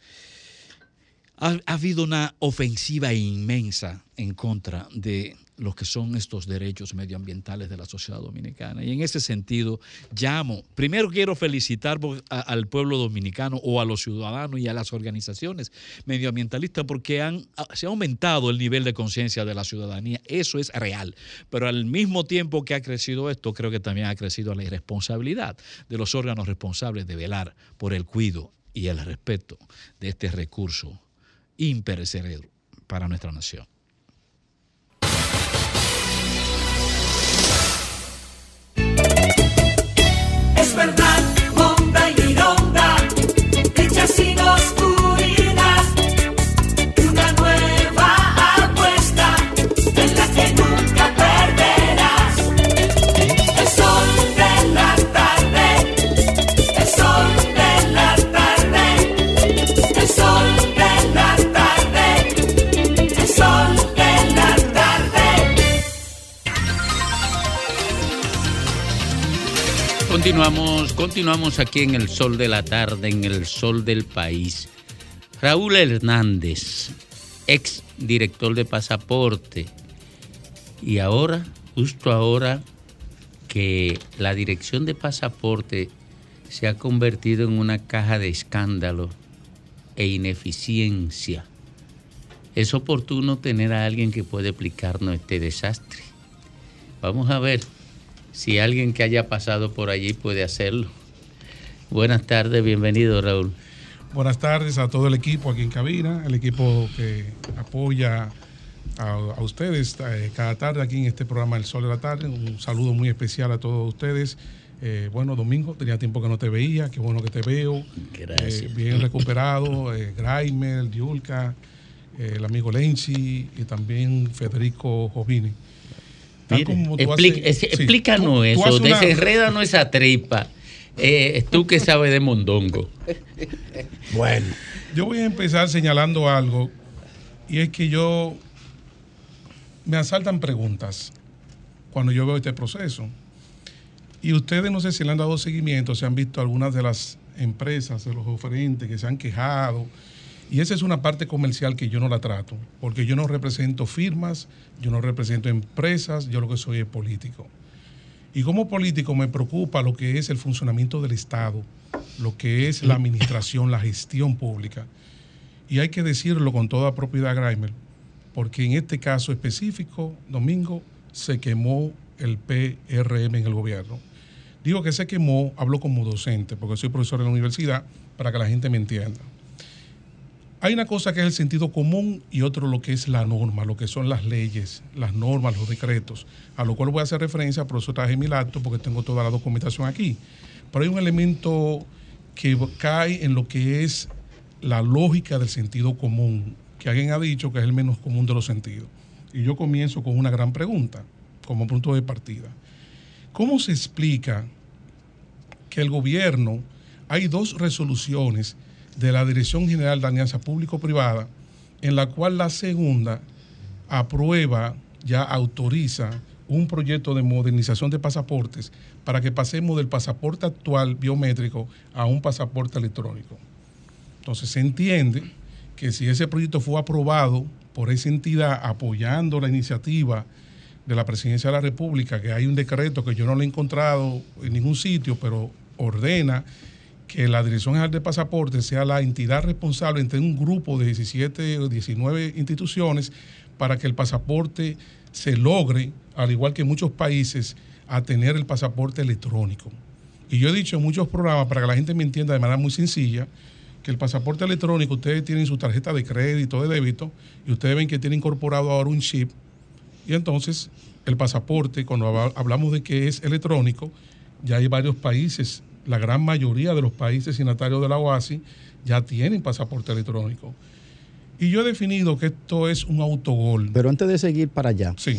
S4: Ha, ha, habido una ofensiva inmensa en contra de los que son estos derechos medioambientales de la sociedad dominicana. Y en ese sentido, llamo, primero quiero felicitar al pueblo dominicano o a los ciudadanos y a las organizaciones medioambientalistas porque se ha aumentado el nivel de conciencia de la ciudadanía. Eso es real. Pero al mismo tiempo que ha crecido esto, creo que también ha crecido la irresponsabilidad de los órganos responsables de velar por el cuidado y el respeto de este recurso imperecedero para nuestra nación.
S21: Es verdad, Honda y Mironda, hechas sin
S1: Continuamos, continuamos aquí en el sol de la tarde, en el sol del país. Raúl Hernández, ex director de pasaporte, y ahora, justo ahora que la dirección de pasaporte se ha convertido en una caja de escándalo e ineficiencia, es oportuno tener a alguien que pueda explicarnos este desastre. Vamos a ver si alguien que haya pasado por allí puede hacerlo. Buenas tardes, bienvenido Raúl.
S24: Buenas tardes a todo el equipo aquí en cabina, el equipo que apoya a, a ustedes eh, cada tarde aquí en este programa El Sol de la Tarde. Un saludo muy especial a todos ustedes. Eh, bueno, Domingo, tenía tiempo que no te veía, qué bueno que te veo.
S1: Gracias.
S24: Eh, bien recuperado, Graimer, Diulca, el amigo Lenchi y también Federico Jovini. Tal
S1: Mire,
S24: como tú
S1: expli-
S24: haces-
S1: es-
S24: sí,
S1: explícanos
S24: tú- tú
S1: eso,
S24: una-
S1: desenrédanos esa tripa. Eh, tú que sabes de mondongo.
S24: Bueno. Yo voy a empezar señalando algo y es que yo me asaltan preguntas cuando yo veo este proceso. Y ustedes no sé si le han dado seguimiento, se han visto algunas de las empresas, de los oferentes que se han quejado. Y esa es una parte comercial que yo no la trato, porque yo no represento firmas, yo no represento empresas, yo lo que soy es político. Y como político me preocupa lo que es el funcionamiento del Estado, lo que es la administración, la gestión pública. Y hay que decirlo con toda propiedad, Grimer, porque en este caso específico, domingo, se quemó el PRM en el gobierno. Digo que se quemó, hablo como docente, porque soy profesor en la universidad, para que la gente me entienda. Hay una cosa que es el sentido común y otro lo que es la norma, lo que son las leyes, las normas, los decretos, a lo cual voy a hacer referencia, por eso traje mi acto, porque tengo toda la documentación aquí. Pero hay un elemento que cae en lo que es la lógica del sentido común, que alguien ha dicho que es el menos común de los sentidos. Y yo comienzo con una gran pregunta, como punto de partida. ¿Cómo se explica que el gobierno, hay dos resoluciones de la Dirección General de Alianza Público-Privada, en la cual la segunda aprueba, ya autoriza un proyecto de modernización de pasaportes para que pasemos del pasaporte actual biométrico a un pasaporte electrónico. Entonces se entiende que si ese proyecto fue aprobado por esa entidad apoyando la iniciativa de la Presidencia de la República, que hay un decreto que yo no lo he encontrado en ningún sitio, pero ordena que la Dirección General de Pasaportes sea la entidad responsable entre un grupo de 17 o 19 instituciones para que el pasaporte se logre, al igual que en muchos países, a tener el pasaporte electrónico. Y yo he dicho en muchos programas, para que la gente me entienda de manera muy sencilla, que el pasaporte electrónico, ustedes tienen su tarjeta de crédito, de débito, y ustedes ven que tiene incorporado ahora un chip. Y entonces, el pasaporte, cuando habla- hablamos de que es electrónico, ya hay varios países, la gran mayoría de los países signatarios de la OASI ya tienen pasaporte electrónico. Y yo he definido que esto es un autogol.
S18: Pero antes de seguir para allá,
S24: Sí.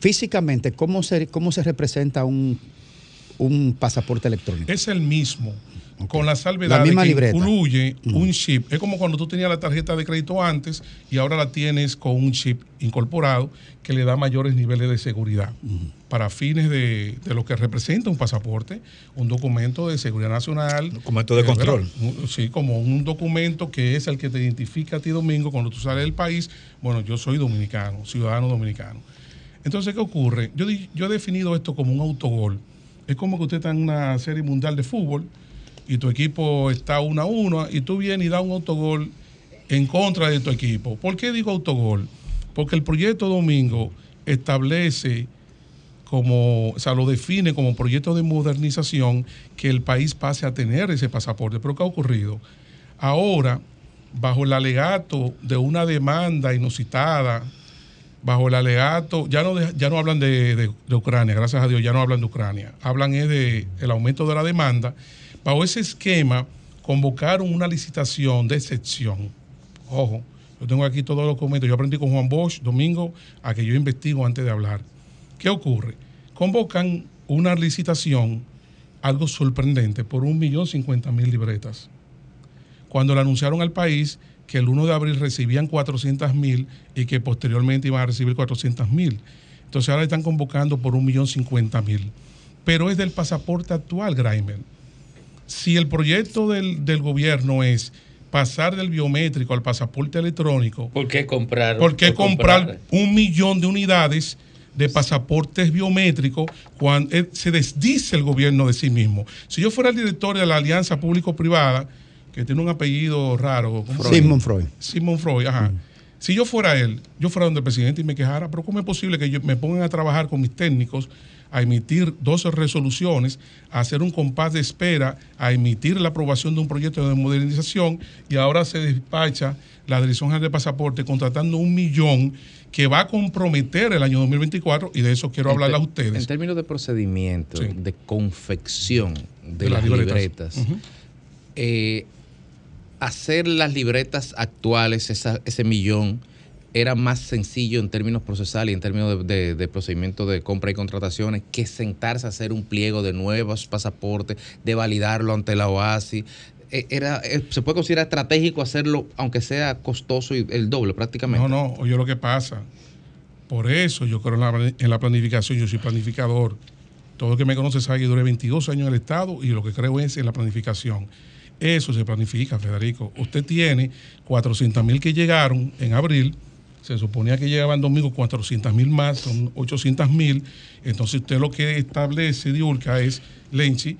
S18: físicamente, ¿cómo se, cómo se representa un, un pasaporte electrónico?
S24: Es el mismo con la salvedad de que incluye un chip. Es como cuando tú tenías la tarjeta de crédito antes y ahora la tienes con un chip incorporado que le da mayores niveles de seguridad para fines de, lo que representa un pasaporte, un documento de seguridad nacional.
S4: Documento de control.
S24: Sí, como un documento que es el que te identifica a ti, Domingo, cuando tú sales del país. Bueno, yo soy dominicano, ciudadano dominicano. Entonces, ¿qué ocurre? Yo, yo he definido esto como un autogol. Es como que usted está en una serie mundial de fútbol y tu equipo está 1 a 1 y tú vienes y das un autogol en contra de tu equipo. ¿Por qué digo autogol? Porque el proyecto Domingo establece como, o sea, lo define como proyecto de modernización que el país pase a tener ese pasaporte. Pero ¿qué ha ocurrido? Ahora, bajo el alegato de una demanda inusitada, bajo el alegato, ya no, ya no hablan de, Ucrania, gracias a Dios, ya no hablan de Ucrania, hablan es de aumento de la demanda Bajo ese esquema, convocaron una licitación de excepción. Ojo, yo tengo aquí todos los documentos. Yo aprendí con Juan Bosch, domingo, a que yo investigo antes de hablar. ¿Qué ocurre? Convocan una licitación, algo sorprendente, por un millón cincuenta mil libretas. Cuando le anunciaron al país que el 1 de abril recibían 400 mil y que posteriormente iban a recibir 400 mil. Entonces ahora están convocando por un millón cincuenta mil. Pero es del pasaporte actual, Graimer si el proyecto del, gobierno es pasar del biométrico al pasaporte electrónico.
S1: ¿Por qué comprar?
S24: ¿Por qué comprar, un millón de unidades de pasaportes biométricos cuando eh, se desdice el gobierno de sí mismo? Si yo fuera el director de la Alianza Público-Privada, que tiene un apellido raro.
S18: Simon Freud.
S24: Simon Freud, ajá. Mm. Si yo fuera él, yo fuera donde el presidente y me quejara, pero ¿cómo es posible que yo me pongan a trabajar con mis técnicos a emitir 12 resoluciones, a hacer un compás de espera, a emitir la aprobación de un proyecto de modernización y ahora se despacha la Dirección General de Pasaporte contratando un millón que va a comprometer el año 2024 y de eso quiero hablarle a ustedes.
S7: En términos de procedimiento, de confección de, las libretas, eh, hacer las libretas actuales, ese millón, era más sencillo en términos procesales y en términos de, procedimiento de compra y contrataciones que sentarse a hacer un pliego de nuevos pasaportes, de validarlo ante la OASI. Eh, era, eh, se puede considerar estratégico hacerlo, aunque sea costoso y el doble prácticamente.
S24: No, no, oye lo que pasa. Por eso yo creo en la, planificación, yo soy planificador. Todo el que me conoce sabe que duré 22 años en el Estado y lo que creo es en la planificación. Eso se planifica, Federico. Usted tiene 400 mil que llegaron en abril, se suponía que llegaban domingo 400 mil más, son 800 mil. Entonces usted lo que establece, Diulca, es, Lenchi,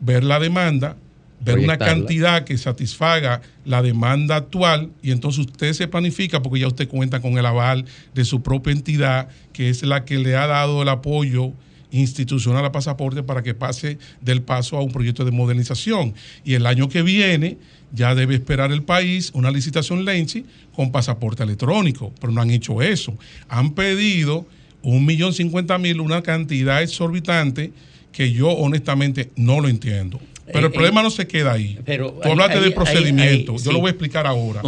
S24: ver la demanda, ver una cantidad que satisfaga la demanda actual y entonces usted se planifica porque ya usted cuenta con el aval de su propia entidad, que es la que le ha dado el apoyo institucional a pasaporte para que pase del paso a un proyecto de modernización. Y el año que viene ya debe esperar el país una licitación Lenchi con pasaporte electrónico, pero no han hecho eso. Han pedido un millón cincuenta mil, una cantidad exorbitante que yo honestamente no lo entiendo. Pero el eh, problema no se queda ahí.
S1: Pero
S24: Tú hablaste de procedimiento, yo lo voy a explicar ahora.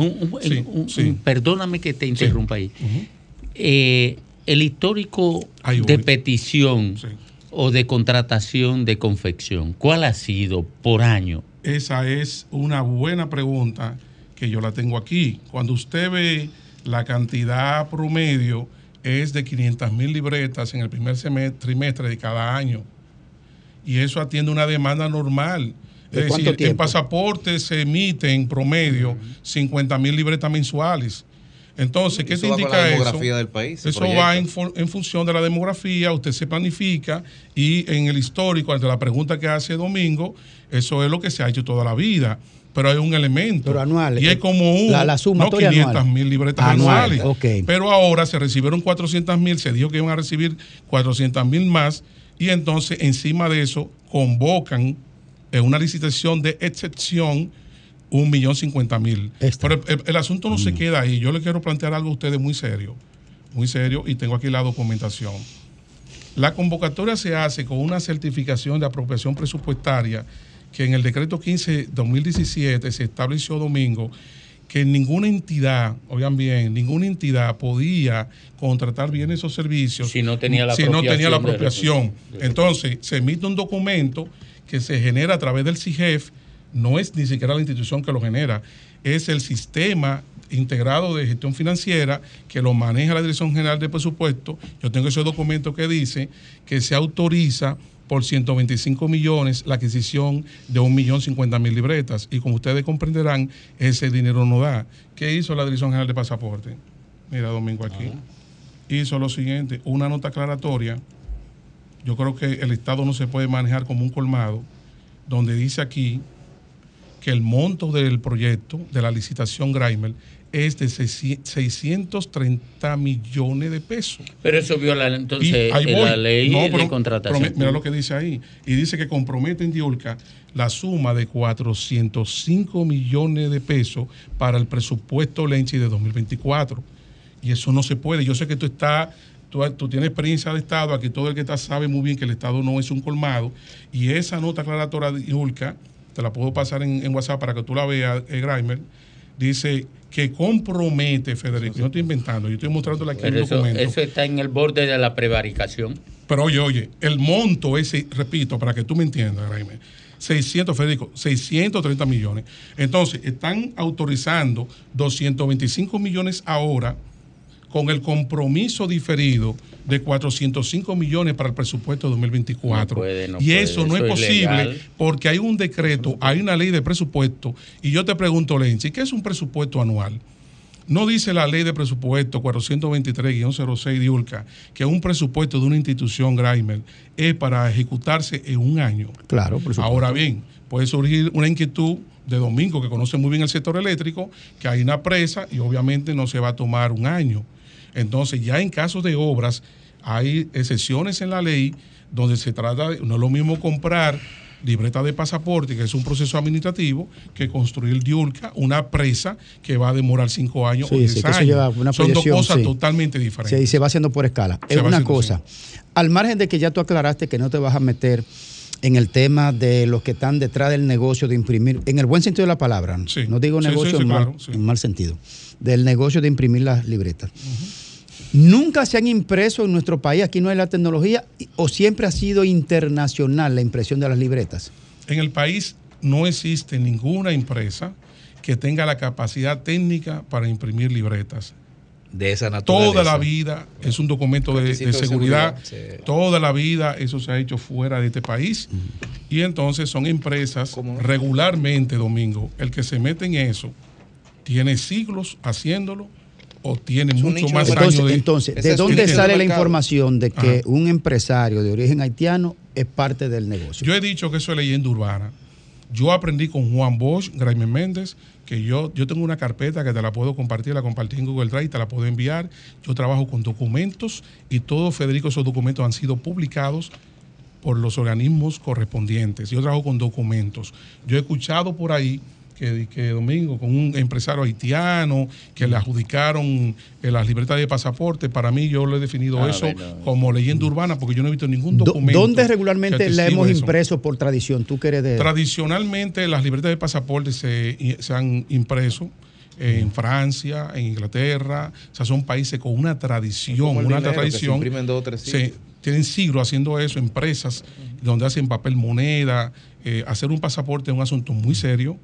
S1: perdóname que te interrumpa ahí. Eh, el histórico de petición o de contratación de confección, ¿cuál ha sido por año?
S24: Esa es una buena pregunta que yo la tengo aquí. Cuando usted ve la cantidad promedio es de 500 mil libretas en el primer trimestre de cada año. Y eso atiende una demanda normal. Es decir, en pasaporte se emiten en promedio 50 mil libretas mensuales. Entonces, ¿qué te indica la demografía
S7: Del país,
S24: eso va en, función de la demografía, usted se planifica y en el histórico, ante la pregunta que hace Domingo, eso es lo que se ha hecho toda la vida. Pero hay un elemento.
S18: Pero anual.
S24: Y es como un.
S18: La, suma
S24: no 500 mil libretas anuales. Pero ahora se recibieron 400 mil, se dijo que iban a recibir 400 mil más. Y entonces, encima de eso, convocan una licitación de excepción un millón cincuenta mil. Pero el, asunto no se mm. queda ahí. Yo le quiero plantear algo a ustedes muy serio, muy serio, y tengo aquí la documentación. La convocatoria se hace con una certificación de apropiación presupuestaria que en el decreto 15-2017 se estableció domingo que ninguna entidad, oigan bien, ninguna entidad podía contratar bienes o servicios
S1: si no tenía la
S24: si No tenía la apropiación. Entonces, se emite un documento que se genera a través del CIGEF no es ni siquiera la institución que lo genera, es el sistema integrado de gestión financiera que lo maneja la Dirección General de Presupuesto. Yo tengo ese documento que dice que se autoriza por 125 millones la adquisición de 1.050.000 libretas. Y como ustedes comprenderán, ese dinero no da. ¿Qué hizo la Dirección General de Pasaporte? Mira, Domingo, aquí. Hizo lo siguiente, una nota aclaratoria. Yo creo que el Estado no se puede manejar como un colmado, donde dice aquí que el monto del proyecto, de la licitación Grimer, es de 630 millones de pesos.
S1: Pero eso viola entonces la ley de contratación.
S24: Mira lo que dice ahí. Y dice que compromete en Diolca la suma de 405 millones de pesos para el presupuesto Lenchi de 2024. Y eso no se puede. Yo sé que tú estás Tú, tú, tienes experiencia de Estado, aquí todo el que está sabe muy bien que el Estado no es un colmado, y esa nota aclaratoria de Diulca te la puedo pasar en, WhatsApp para que tú la veas, eh, Grimer, dice que compromete, Federico, yo no estoy inventando, yo estoy mostrando aquí
S1: el documento. Eso está en el borde de la prevaricación.
S24: Pero oye, oye, el monto ese, repito, para que tú me entiendas, Grimer, 600, Federico, 630 millones. Entonces, están autorizando 225 millones ahora con el compromiso diferido de 405 millones para el presupuesto de 2024. y eso no es, posible porque hay un decreto, hay una ley de presupuesto. Y yo te pregunto, Lenchi, ¿qué es un presupuesto anual? No dice la ley de presupuesto 423-06 de ULCA que un presupuesto de una institución Grimer es para ejecutarse en un año.
S18: Claro,
S24: por Ahora bien, puede surgir una inquietud de Domingo, que conoce muy bien el sector eléctrico, que hay una presa y obviamente no se va a tomar un año. Entonces, ya en casos de obras, hay excepciones en la ley donde se trata, de, no es lo mismo comprar libreta de pasaporte, que es un proceso administrativo, que construir Diulca, una presa que va a demorar cinco años o diez años. Son dos cosas totalmente diferentes.
S18: Sí, y se va haciendo por escala. es una cosa. Al margen de que ya tú aclaraste que no te vas a meter en el tema de los que están detrás del negocio de imprimir, en el buen sentido de la palabra, no digo negocio en, mal, sentido, del negocio de imprimir las libretas. Nunca se han impreso en nuestro país, aquí no hay la tecnología, o siempre ha sido internacional la impresión de las libretas.
S24: En el país no existe ninguna empresa que tenga la capacidad técnica para imprimir libretas.
S4: De esa naturaleza.
S24: Toda la vida es un documento de, seguridad. Toda la vida eso se ha hecho fuera de este país. Y entonces son empresas regularmente, Domingo, el que se mete en eso tiene siglos haciéndolo o tiene mucho más
S18: entonces, de, entonces ¿de dónde sale la información de que un empresario de origen haitiano es parte del negocio?
S24: Yo he dicho que eso es leyenda urbana. Yo aprendí con Juan Bosch, Graeme Méndez, que yo, yo tengo una carpeta que te la puedo compartir, la compartí en Google Drive, te la puedo enviar. Yo trabajo con documentos y todos, Federico, esos documentos han sido publicados por los organismos correspondientes. Yo trabajo con documentos. Yo he escuchado por ahí que, Domingo, con un empresario haitiano que le adjudicaron eh, las libertad de pasaporte. Para mí, yo lo he definido ah, eso como leyenda urbana porque yo no he visto ningún documento.
S18: ¿Dónde regularmente la hemos impreso por tradición? ¿Tú que de...
S24: Tradicionalmente, las libertades de pasaporte se, han impreso en Francia, en Inglaterra, o sea, son países con una tradición, una tradición. Se tienen siglos haciendo eso, empresas donde hacen papel moneda, eh, hacer un pasaporte es un asunto muy serio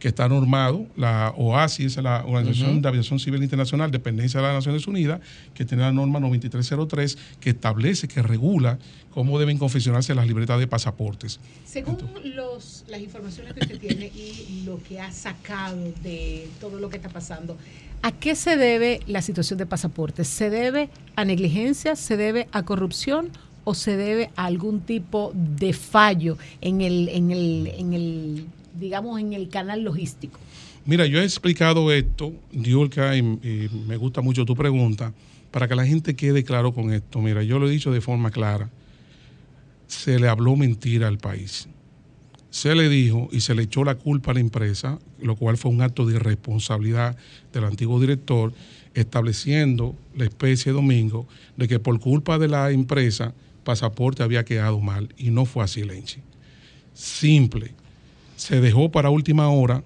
S24: que está normado, la OASI es la Organización de Aviación Civil Internacional, dependencia de las Naciones Unidas, que tiene la norma 9303, que establece, que regula cómo deben confeccionarse las libretas de pasaportes.
S12: Según las informaciones que usted tiene y lo que ha sacado de todo lo que está pasando, ¿a qué se debe la situación de pasaportes? ¿Se debe a negligencia? ¿Se debe a corrupción? ¿O se debe a algún tipo de fallo en el, en el, en el digamos, en el canal logístico?
S24: Mira, yo he explicado esto, Diolka, y, me gusta mucho tu pregunta, para que la gente quede claro con esto. Mira, yo lo he dicho de forma clara. Se le habló mentira al país. Se le dijo y se le echó la culpa a la empresa, lo cual fue un acto de irresponsabilidad del antiguo director, estableciendo la especie de domingo de que por culpa de la empresa, pasaporte había quedado mal. Y no fue así, Lenchi. Simple se dejó para última hora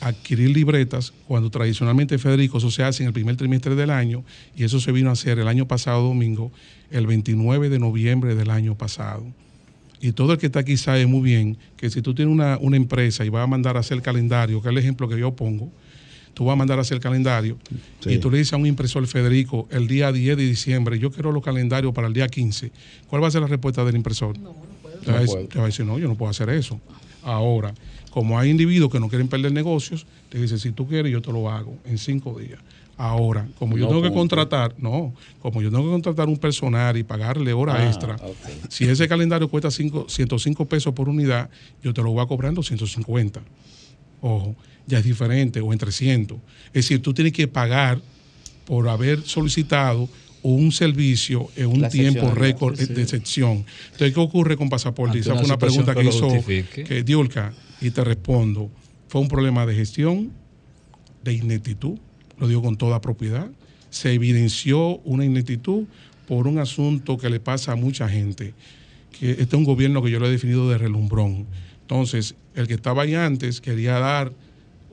S24: adquirir libretas cuando tradicionalmente Federico eso se hace en el primer trimestre del año y eso se vino a hacer el año pasado domingo, el 29 de noviembre del año pasado. y todo el que está aquí sabe muy bien que si tú tienes una, una empresa y vas a mandar a hacer calendario, que es el ejemplo que yo pongo, tú vas a mandar a hacer calendario y tú le dices a un impresor Federico el día 10 de diciembre, yo quiero los calendarios para el día 15, ¿cuál va a ser la respuesta del impresor? No, no puedo. Te, va a decir, no, yo no puedo hacer eso. Ahora, como hay individuos que no quieren perder negocios, te dice, si tú quieres, yo te lo hago en cinco días. Ahora, como yo tengo que contratar, no, como yo tengo que contratar un personal y pagarle hora ah, extra, si ese calendario cuesta cinco, 105 pesos por unidad, yo te lo voy a cobrar en 250. Ojo, ya es diferente, o en 300. Es decir, tú tienes que pagar por haber solicitado un servicio en un tiempo récord de excepción. Entonces, ¿qué ocurre con pasaporte? Esa fue una pregunta que, hizo que Diolka, y te respondo. Fue un problema de gestión, de ineptitud, lo digo con toda propiedad. Se evidenció una ineptitud por un asunto que le pasa a mucha gente, que este es un gobierno que yo lo he definido de relumbrón. Entonces, el que estaba ahí antes quería dar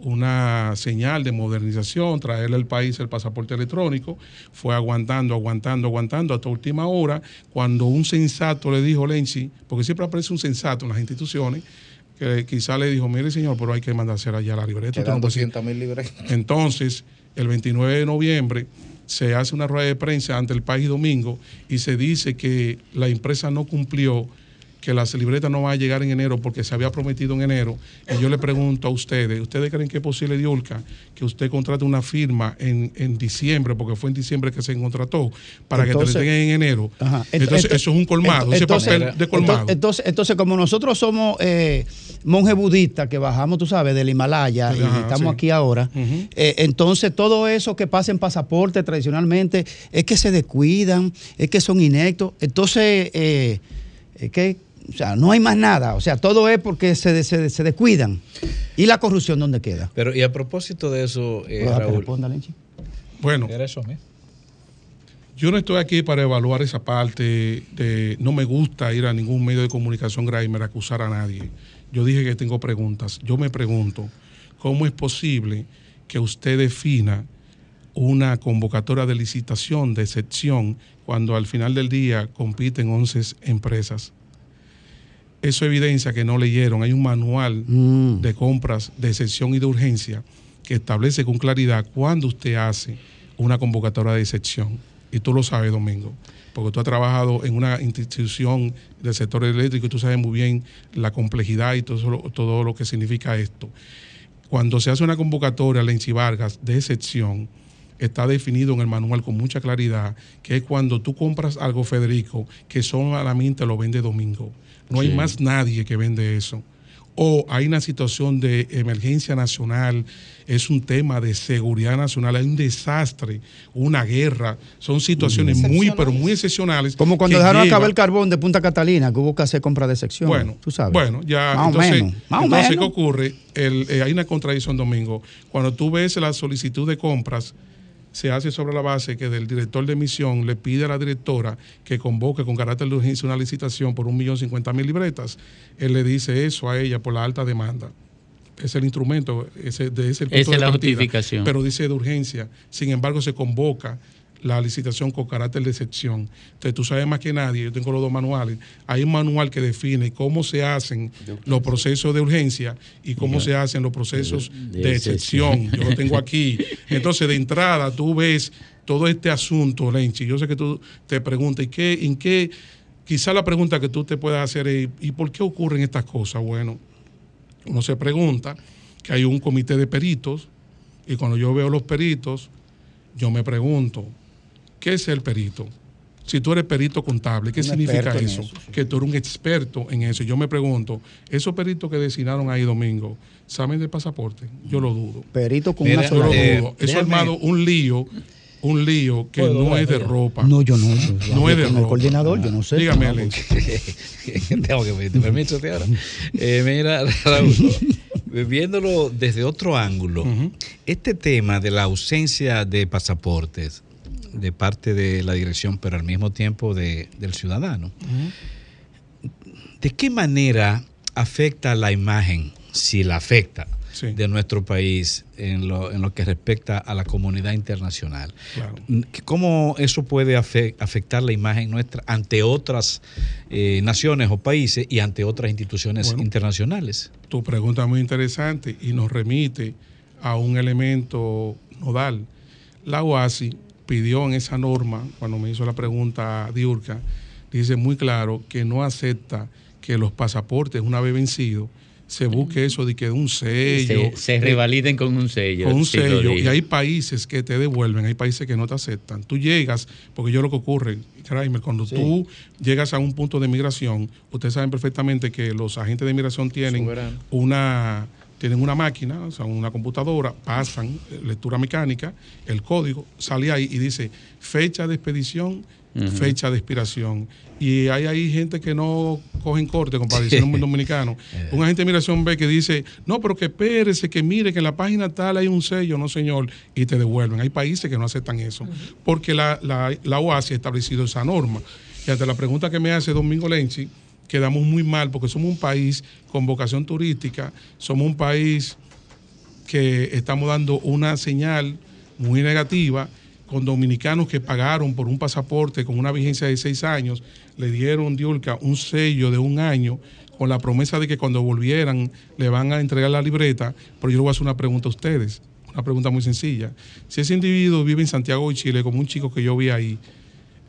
S24: una señal de modernización, traerle al país el pasaporte electrónico, fue aguantando, aguantando, aguantando hasta última hora, cuando un sensato le dijo Lenzi, porque siempre aparece un sensato en las instituciones, que quizá le dijo, mire señor, pero hay que mandarse allá la libreta.
S7: Quedan 200 mil libretas.
S24: Entonces, el 29 de noviembre se hace una rueda de prensa ante el país domingo y se dice que la empresa no cumplió que la libreta no va a llegar en enero porque se había prometido en enero. Y yo le pregunto a ustedes, ¿ustedes creen que es posible, Diolca, que usted contrate una firma en, en diciembre, porque fue en diciembre que se contrató, para que te entreguen en enero? Entonces, eso es un colmado, ese papel de colmado.
S18: Entonces, entonces como nosotros somos eh, monjes budistas que bajamos, tú sabes, del Himalaya y estamos aquí ahora, eh, entonces todo eso que pasa en pasaporte tradicionalmente es que se descuidan, es que son inectos. Entonces, eh, ¿qué? O sea, no hay más nada. O sea, todo es porque se, se, descuidan. ¿Y la corrupción dónde queda?
S4: Pero, y a propósito de eso, eh, Raúl.
S24: Bueno, yo no estoy aquí para evaluar esa parte de. No me gusta ir a ningún medio de comunicación Grimer a acusar a nadie. Yo dije que tengo preguntas. Yo me pregunto, ¿cómo es posible que usted defina una convocatoria de licitación de excepción cuando al final del día compiten 11 empresas? Eso evidencia que no leyeron. Hay un manual mm. de compras de excepción y de urgencia que establece con claridad cuándo usted hace una convocatoria de excepción. Y tú lo sabes, Domingo, porque tú has trabajado en una institución del sector eléctrico y tú sabes muy bien la complejidad y todo, todo lo que significa esto. Cuando se hace una convocatoria, Lenchi Vargas, de excepción, está definido en el manual con mucha claridad, que es cuando tú compras algo, Federico, que solamente lo vende Domingo. No hay más nadie que vende eso. O hay una situación de emergencia nacional, es un tema de seguridad nacional, hay un desastre, una guerra, son situaciones muy, pero muy excepcionales.
S18: Como cuando dejaron acabar el carbón de Punta Catalina, que hubo que hacer compra de sección.
S24: Bueno, tú sabes. Bueno, ya, más entonces, menos. ¿qué ocurre? Eh, hay una contradicción, Domingo. Cuando tú ves la solicitud de compras, se hace sobre la base que del director de misión le pide a la directora que convoque con carácter de urgencia una licitación por un millón cincuenta mil libretas. Él le dice eso a ella por la alta demanda. Es el instrumento, ese, de ese
S1: Esa es la justificación.
S24: Pero dice de urgencia. Sin embargo, se convoca la licitación con carácter de excepción. Entonces, tú sabes más que nadie, yo tengo los dos manuales. Hay un manual que define cómo se hacen los procesos de urgencia y cómo se hacen los procesos de, excepción. Yo lo tengo aquí. Entonces, de entrada, tú ves todo este asunto, Lenchi. Yo sé que tú te preguntas, ¿y qué, ¿en qué? Quizá la pregunta que tú te puedas hacer es, ¿y por qué ocurren estas cosas? Bueno, uno se pregunta que hay un comité de peritos y cuando yo veo los peritos, yo me pregunto, ¿Qué es el perito? Si tú eres perito contable, ¿qué significa eso? Que tú eres un experto en eso. Yo me pregunto, esos peritos que designaron ahí domingo, ¿saben de pasaporte? Yo lo dudo.
S18: Perito con una sola.
S24: Yo Eso ha armado un lío un lío que no es de ropa.
S18: No, yo no.
S24: no es de ropa.
S18: El coordinador, yo no sé.
S24: Dígame, Alex.
S4: Tengo que pedirte permiso ahora. Eh, mira, Raúl, viéndolo desde otro ángulo, este tema de la ausencia de pasaportes de parte de la dirección, pero al mismo tiempo de, del ciudadano. ¿De qué manera afecta la imagen, si la afecta, de nuestro país en lo, en lo que respecta a la comunidad internacional. ¿Cómo eso puede afectar la imagen nuestra ante otras eh, naciones o países y ante otras instituciones internacionales?
S24: Tu pregunta es muy interesante y nos remite a un elemento nodal. La OASI pidió en esa norma, cuando me hizo la pregunta Diurca, dice muy claro que no acepta que los pasaportes, una vez vencidos, se busque eso de que un sello.
S1: Se, revaliden con un sello.
S24: Con un sello. Y hay países que te devuelven, hay países que no te aceptan. Tú llegas, porque yo lo que ocurre, Kramer, cuando tú llegas a un punto de migración, ustedes saben perfectamente que los agentes de migración tienen una tienen una máquina, o sea, una computadora, pasan lectura mecánica, el código, sale ahí y dice fecha de expedición, fecha de expiración. Y hay ahí gente que no cogen corte, compadre, diciendo muy dominicano. Eh. Un agente de migración ve que dice, no, pero que espérese, que mire que en la página tal hay un sello, no señor, y te devuelven. Hay países que no aceptan eso, porque la, la, la OASI ha establecido esa norma. Y ante la pregunta que me hace Domingo Lenchi, quedamos muy mal porque somos un país con vocación turística, somos un país que estamos dando una señal muy negativa con dominicanos que pagaron por un pasaporte con una vigencia de seis años, le dieron Diulca un sello de un año con la promesa de que cuando volvieran le van a entregar la libreta, pero yo le voy a hacer una pregunta a ustedes, una pregunta muy sencilla. Si ese individuo vive en Santiago de Chile, como un chico que yo vi ahí,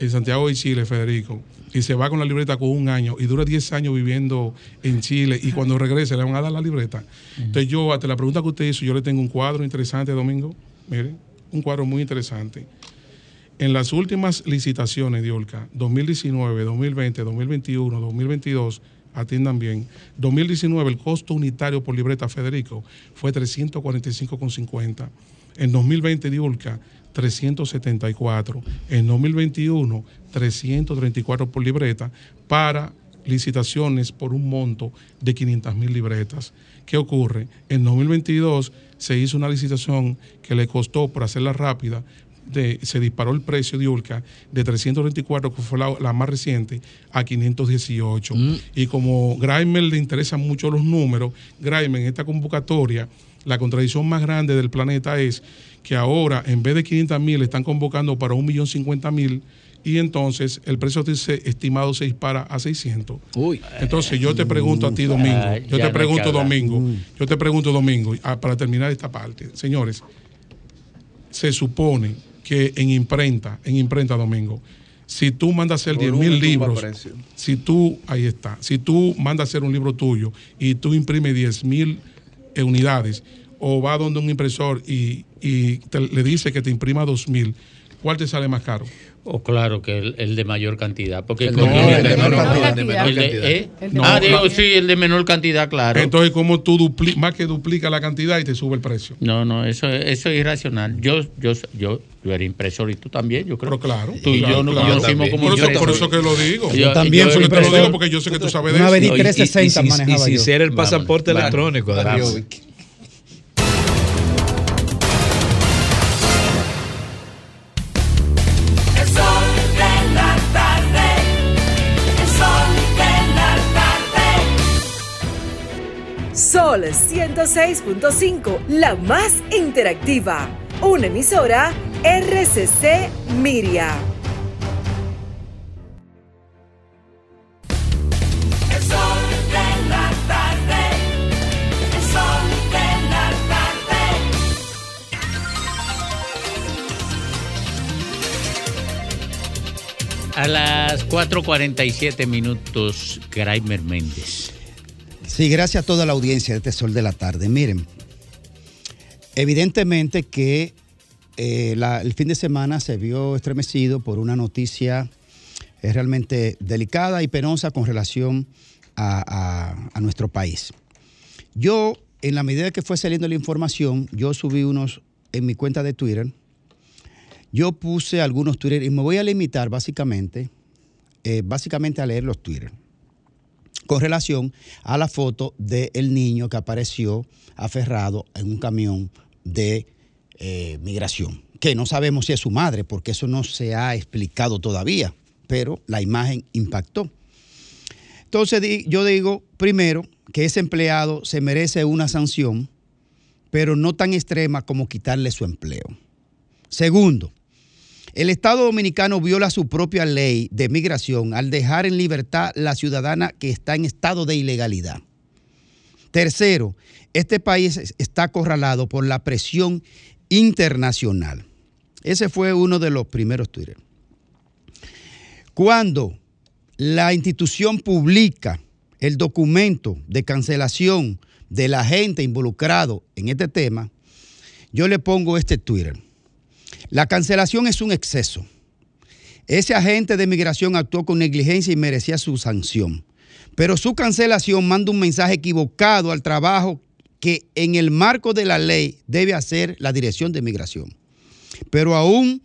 S24: en Santiago de Chile, Federico, y se va con la libreta con un año y dura 10 años viviendo en Chile y cuando regrese le van a dar la libreta. Entonces yo, ante la pregunta que usted hizo, yo le tengo un cuadro interesante, Domingo, miren, un cuadro muy interesante. En las últimas licitaciones de Olca, 2019, 2020, 2021, 2022, atiendan bien, 2019 el costo unitario por libreta, Federico, fue 345,50. En 2020 de Olca, 374. En 2021, 334 por libreta para licitaciones por un monto de 500 mil libretas. ¿Qué ocurre? En 2022 se hizo una licitación que le costó, por hacerla rápida, de, se disparó el precio de Ulca de 324, que fue la, más reciente, a 518. Mm. Y como Grimer le interesan mucho los números, Grimer en esta convocatoria, la contradicción más grande del planeta es que ahora en vez de 500 mil están convocando para 1.050.000 y entonces el precio estimado se dispara a 600. Uy. Entonces yo te pregunto a ti, Domingo, ah, yo te pregunto, Domingo, mm. yo te pregunto, Domingo, para terminar esta parte, señores, se supone que en imprenta, en imprenta, Domingo, si tú mandas a hacer 10 mil libros, si tú, ahí está, si tú mandas a hacer un libro tuyo y tú imprimes 10 mil unidades, o va donde un impresor y, le dice que te imprima 2000, ¿cuál te sale más caro?
S1: O oh, claro que el, de mayor cantidad. Porque el, de, menor, cantidad. ah, digo, sí, el de menor cantidad, claro.
S24: Entonces, ¿cómo tú dupli más que duplica la cantidad y te sube el precio?
S1: No, no, eso, eso es irracional. Yo, yo, yo, yo era impresor y tú también, yo creo.
S24: Pero claro.
S1: Tú y yo no
S24: claro, como por, eso, por eso que lo digo. Yo, también soy impresor. Te lo digo porque yo sé que tú sabes de eso.
S4: Una y, y, si hiciera el pasaporte electrónico, de
S3: Sol 106.5, la más interactiva. Una emisora RCC Miria.
S21: El sol de la tarde. El sol de la
S1: tarde. A las 4.47 minutos, Graimer Méndez.
S18: Sí, gracias a toda la audiencia de este Sol de la Tarde. Miren, evidentemente que eh, el fin de semana se vio estremecido por una noticia eh, realmente delicada y penosa con relación a, nuestro país. Yo, en la medida que fue saliendo la información, yo subí unos en mi cuenta de Twitter. Yo puse algunos Twitter y me voy a limitar básicamente, eh, básicamente a leer los Twitter con relación a la foto del niño que apareció aferrado en un camión de eh, migración, que no sabemos si es su madre, porque eso no se ha explicado todavía, pero la imagen impactó. Entonces yo digo, primero, que ese empleado se merece una sanción pero no tan extrema como quitarle su empleo. Segundo, el Estado dominicano viola su propia ley de migración al dejar en libertad la ciudadana que está en estado de ilegalidad. Tercero, este país está acorralado por la presión internacional. Ese fue uno de los primeros Twitter. Cuando la institución publica el documento de cancelación del agente involucrado en este tema, yo le pongo este Twitter. La cancelación es un exceso. Ese agente de migración actuó con negligencia y merecía su sanción. Pero su cancelación manda un mensaje equivocado al trabajo que en el marco de la ley debe hacer la Dirección de Migración. Pero aún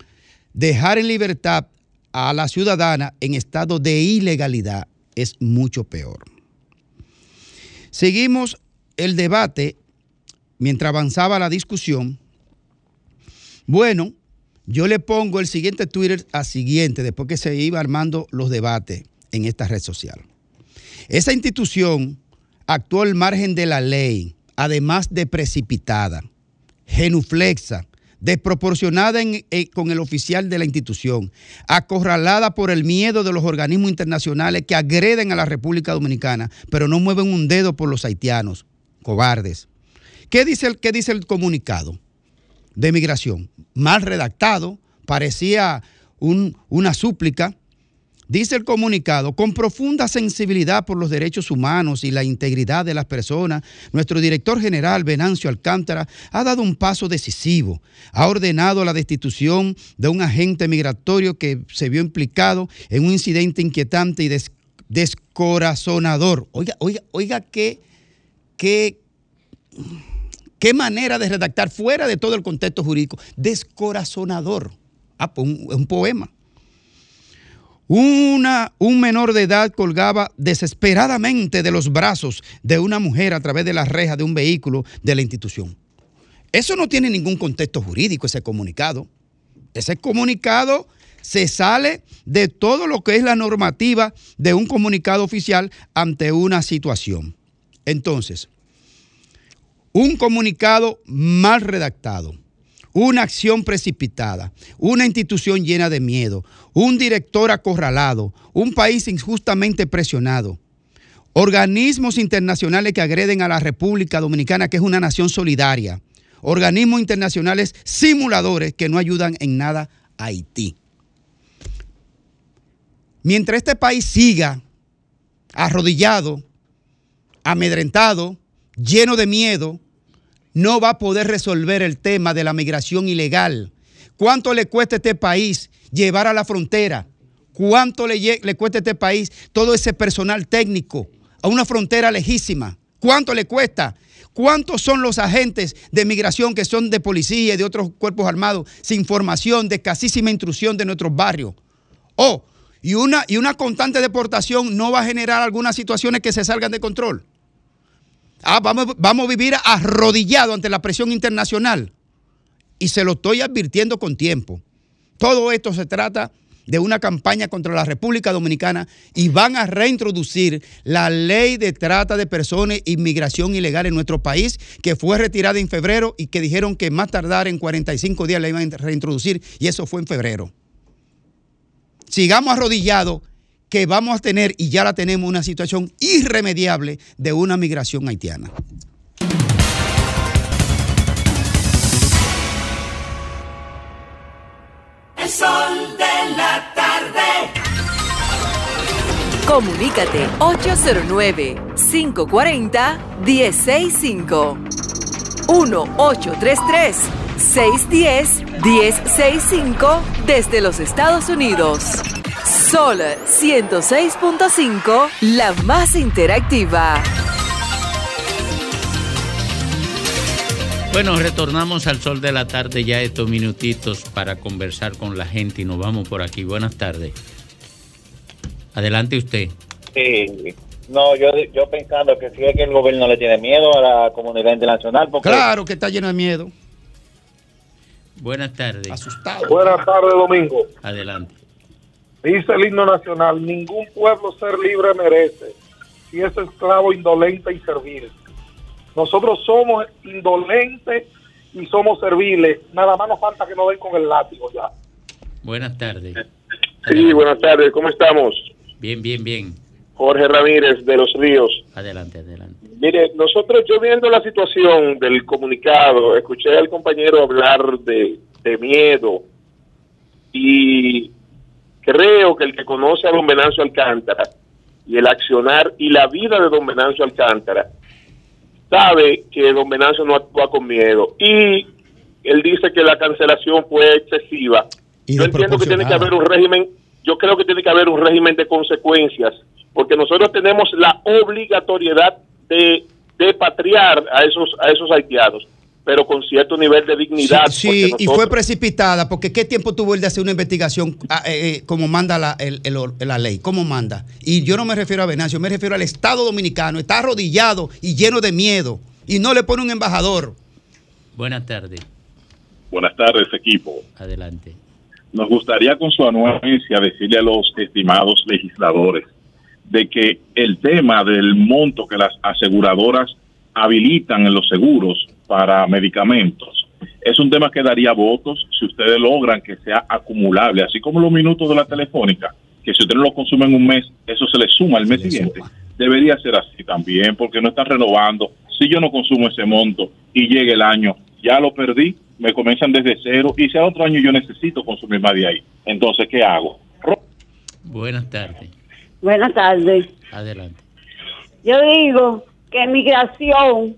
S18: dejar en libertad a la ciudadana en estado de ilegalidad es mucho peor. Seguimos el debate mientras avanzaba la discusión. Bueno, yo le pongo el siguiente Twitter a siguiente, después que se iba armando los debates en esta red social. Esa institución actuó al margen de la ley además de precipitada, genuflexa, desproporcionada eh, con el oficial de la institución, acorralada por el miedo de los organismos internacionales que agreden a la República Dominicana, pero no mueven un dedo por los haitianos, cobardes. ¿Qué dice el, qué dice el comunicado de migración? Mal redactado, parecía una súplica Dice el comunicado, con profunda sensibilidad por los derechos humanos y la integridad de las personas, nuestro director general, Venancio Alcántara, ha dado un paso decisivo. Ha ordenado la destitución de un agente migratorio que se vio implicado en un incidente inquietante y descorazonador. Oiga, oiga, oiga, qué, qué, qué manera de redactar fuera de todo el contexto jurídico. Descorazonador. Ah, pues un, un poema. Una, un menor de edad colgaba desesperadamente de los brazos de una mujer a través de la reja de un vehículo de la institución. Eso no tiene ningún contexto jurídico, ese comunicado. Ese comunicado se sale de todo lo que es la normativa de un comunicado oficial ante una situación. Entonces, un comunicado mal redactado una acción precipitada, una institución llena de miedo, un director acorralado, un país injustamente presionado, organismos internacionales que agreden a la República Dominicana, que es una nación solidaria, organismos internacionales simuladores que no ayudan en nada a Haití. Mientras este país siga arrodillado, amedrentado, lleno de miedo, no va a poder resolver el tema de la migración ilegal. ¿Cuánto le cuesta a este país llevar a la frontera? ¿Cuánto le, cuesta a este país todo ese personal técnico a una frontera lejísima? ¿Cuánto le cuesta? ¿Cuántos son los agentes de migración que son de policía y de otros cuerpos armados sin formación, de escasísima intrusión de nuestros barrios? Oh, y una, y una constante deportación no va a generar algunas situaciones que se salgan de control. Ah, vamos, vamos a vivir arrodillado ante la presión internacional. Y se lo estoy advirtiendo con tiempo. Todo esto se trata de una campaña contra la República Dominicana y van a reintroducir la ley de trata de personas e inmigración ilegal en nuestro país, que fue retirada en febrero y que dijeron que más tardar en 45 días la iban a reintroducir y eso fue en febrero. Sigamos arrodillados que vamos a tener, y ya la tenemos, una situación irremediable de una migración haitiana.
S21: El sol de la tarde.
S3: Comunícate 809-540-1065. 1-833-610-1065 desde los Estados Unidos. Sol 106.5, la más interactiva.
S1: Bueno, retornamos al sol de la tarde ya estos minutitos para conversar con la gente y nos vamos por aquí. Buenas tardes. Adelante usted.
S25: Sí, no, yo, yo pensando que si es que el gobierno le tiene miedo a la comunidad internacional. Porque...
S18: Claro que está lleno de miedo.
S1: Buenas tardes.
S18: Asustado.
S26: Buenas tardes, Domingo.
S1: Adelante.
S26: Dice el himno nacional, ningún pueblo ser libre merece, si es esclavo indolente y servil. Nosotros somos indolentes y somos serviles. Nada más nos falta que nos den con el látigo ya.
S1: Buenas tardes.
S8: Sí, buenas tardes. ¿Cómo estamos?
S1: Bien, bien, bien.
S8: Jorge Ramírez de Los Ríos.
S1: Adelante, adelante.
S8: Mire, nosotros, yo viendo la situación del comunicado, escuché al compañero hablar de, de miedo y creo que el que conoce a don Venancio Alcántara y el accionar y la vida de don Venancio Alcántara sabe que don Venancio no actúa con miedo. Y él dice que la cancelación fue excesiva. yo entiendo que tiene que haber un régimen, yo creo que tiene que haber un régimen de consecuencias, porque nosotros tenemos la obligatoriedad de, de patriar a esos, a esos haitianos pero con cierto nivel de dignidad.
S18: Sí, y fue precipitada, porque ¿qué tiempo tuvo él de hacer una investigación ah, eh, eh, como manda la, el, la ley? ¿Cómo manda? Y yo no me refiero a Venancio, me refiero al Estado Dominicano, está arrodillado y lleno de miedo, y no le pone un embajador.
S1: Buenas tardes.
S27: Buenas tardes, equipo.
S1: Adelante.
S27: Nos gustaría con su anuencia decirle a los estimados legisladores de que el tema del monto que las aseguradoras habilitan en los seguros para medicamentos. Es un tema que daría votos si ustedes logran que sea acumulable, así como los minutos de la telefónica, que si ustedes lo consumen un mes, eso se le suma al mes siguiente. Debería ser así también, porque no están renovando. Si yo no consumo ese monto y llega el año, ya lo perdí, me comienzan desde cero y si a otro año yo necesito consumir más de ahí. Entonces, ¿qué hago?
S1: Buenas tardes.
S28: Buenas tardes.
S1: Adelante.
S28: Yo digo que migración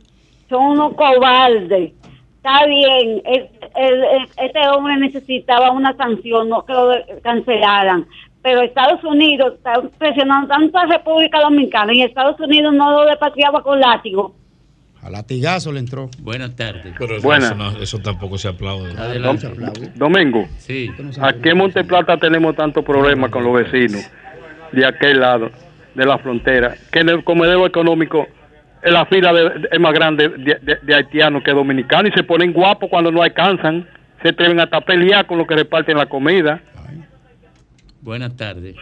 S28: son unos cobardes. Está bien, este hombre necesitaba una sanción, no que lo cancelaran. Pero Estados Unidos está presionando tanto a República Dominicana y Estados Unidos no lo repatriaba con látigo.
S18: A latigazo le entró.
S1: Buenas tardes.
S4: Pero Eso, tampoco se aplaude.
S1: Adelante.
S26: Domingo,
S1: sí.
S26: aquí en Monteplata tenemos tantos problemas con los vecinos de aquel lado de la frontera, que en el comedero económico la fila de, es más grande de, haitianos que dominicanos y se ponen guapos cuando no alcanzan, se atreven hasta pelear con lo que reparten la comida.
S1: Buenas tardes.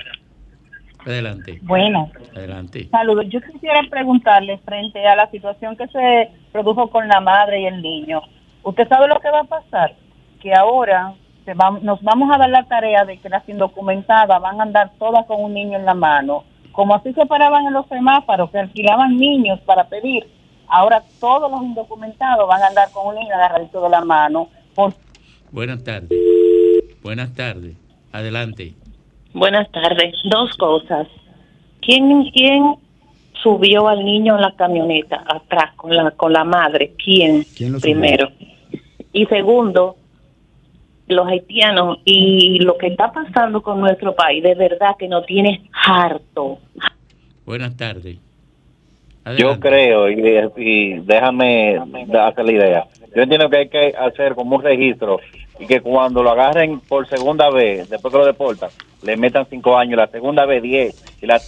S1: Adelante.
S29: Buenas.
S1: Adelante.
S29: Saludos. Yo quisiera preguntarle frente a la situación que se produjo con la madre y el niño. ¿Usted sabe lo que va a pasar? Que ahora se nos vamos a dar la tarea de que las indocumentadas van a andar todas con un niño en la mano como así se paraban en los semáforos, que alquilaban niños para pedir, ahora todos los indocumentados van a andar con un niño agarradito de la mano.
S1: Buenas tardes. Buenas tardes. Adelante.
S29: Buenas tardes. Dos cosas. ¿Quién, quién subió al niño en la camioneta atrás con la, con la madre? ¿Quién?
S18: ¿Quién
S29: primero? Y segundo, los haitianos y lo que está pasando con nuestro país, de verdad que no tiene harto.
S1: Buenas tardes.
S25: Yo creo, y, déjame hacer la idea, yo entiendo que hay que hacer como un registro y que cuando lo agarren por segunda vez, después que lo deportan, le metan cinco años, la segunda vez diez y la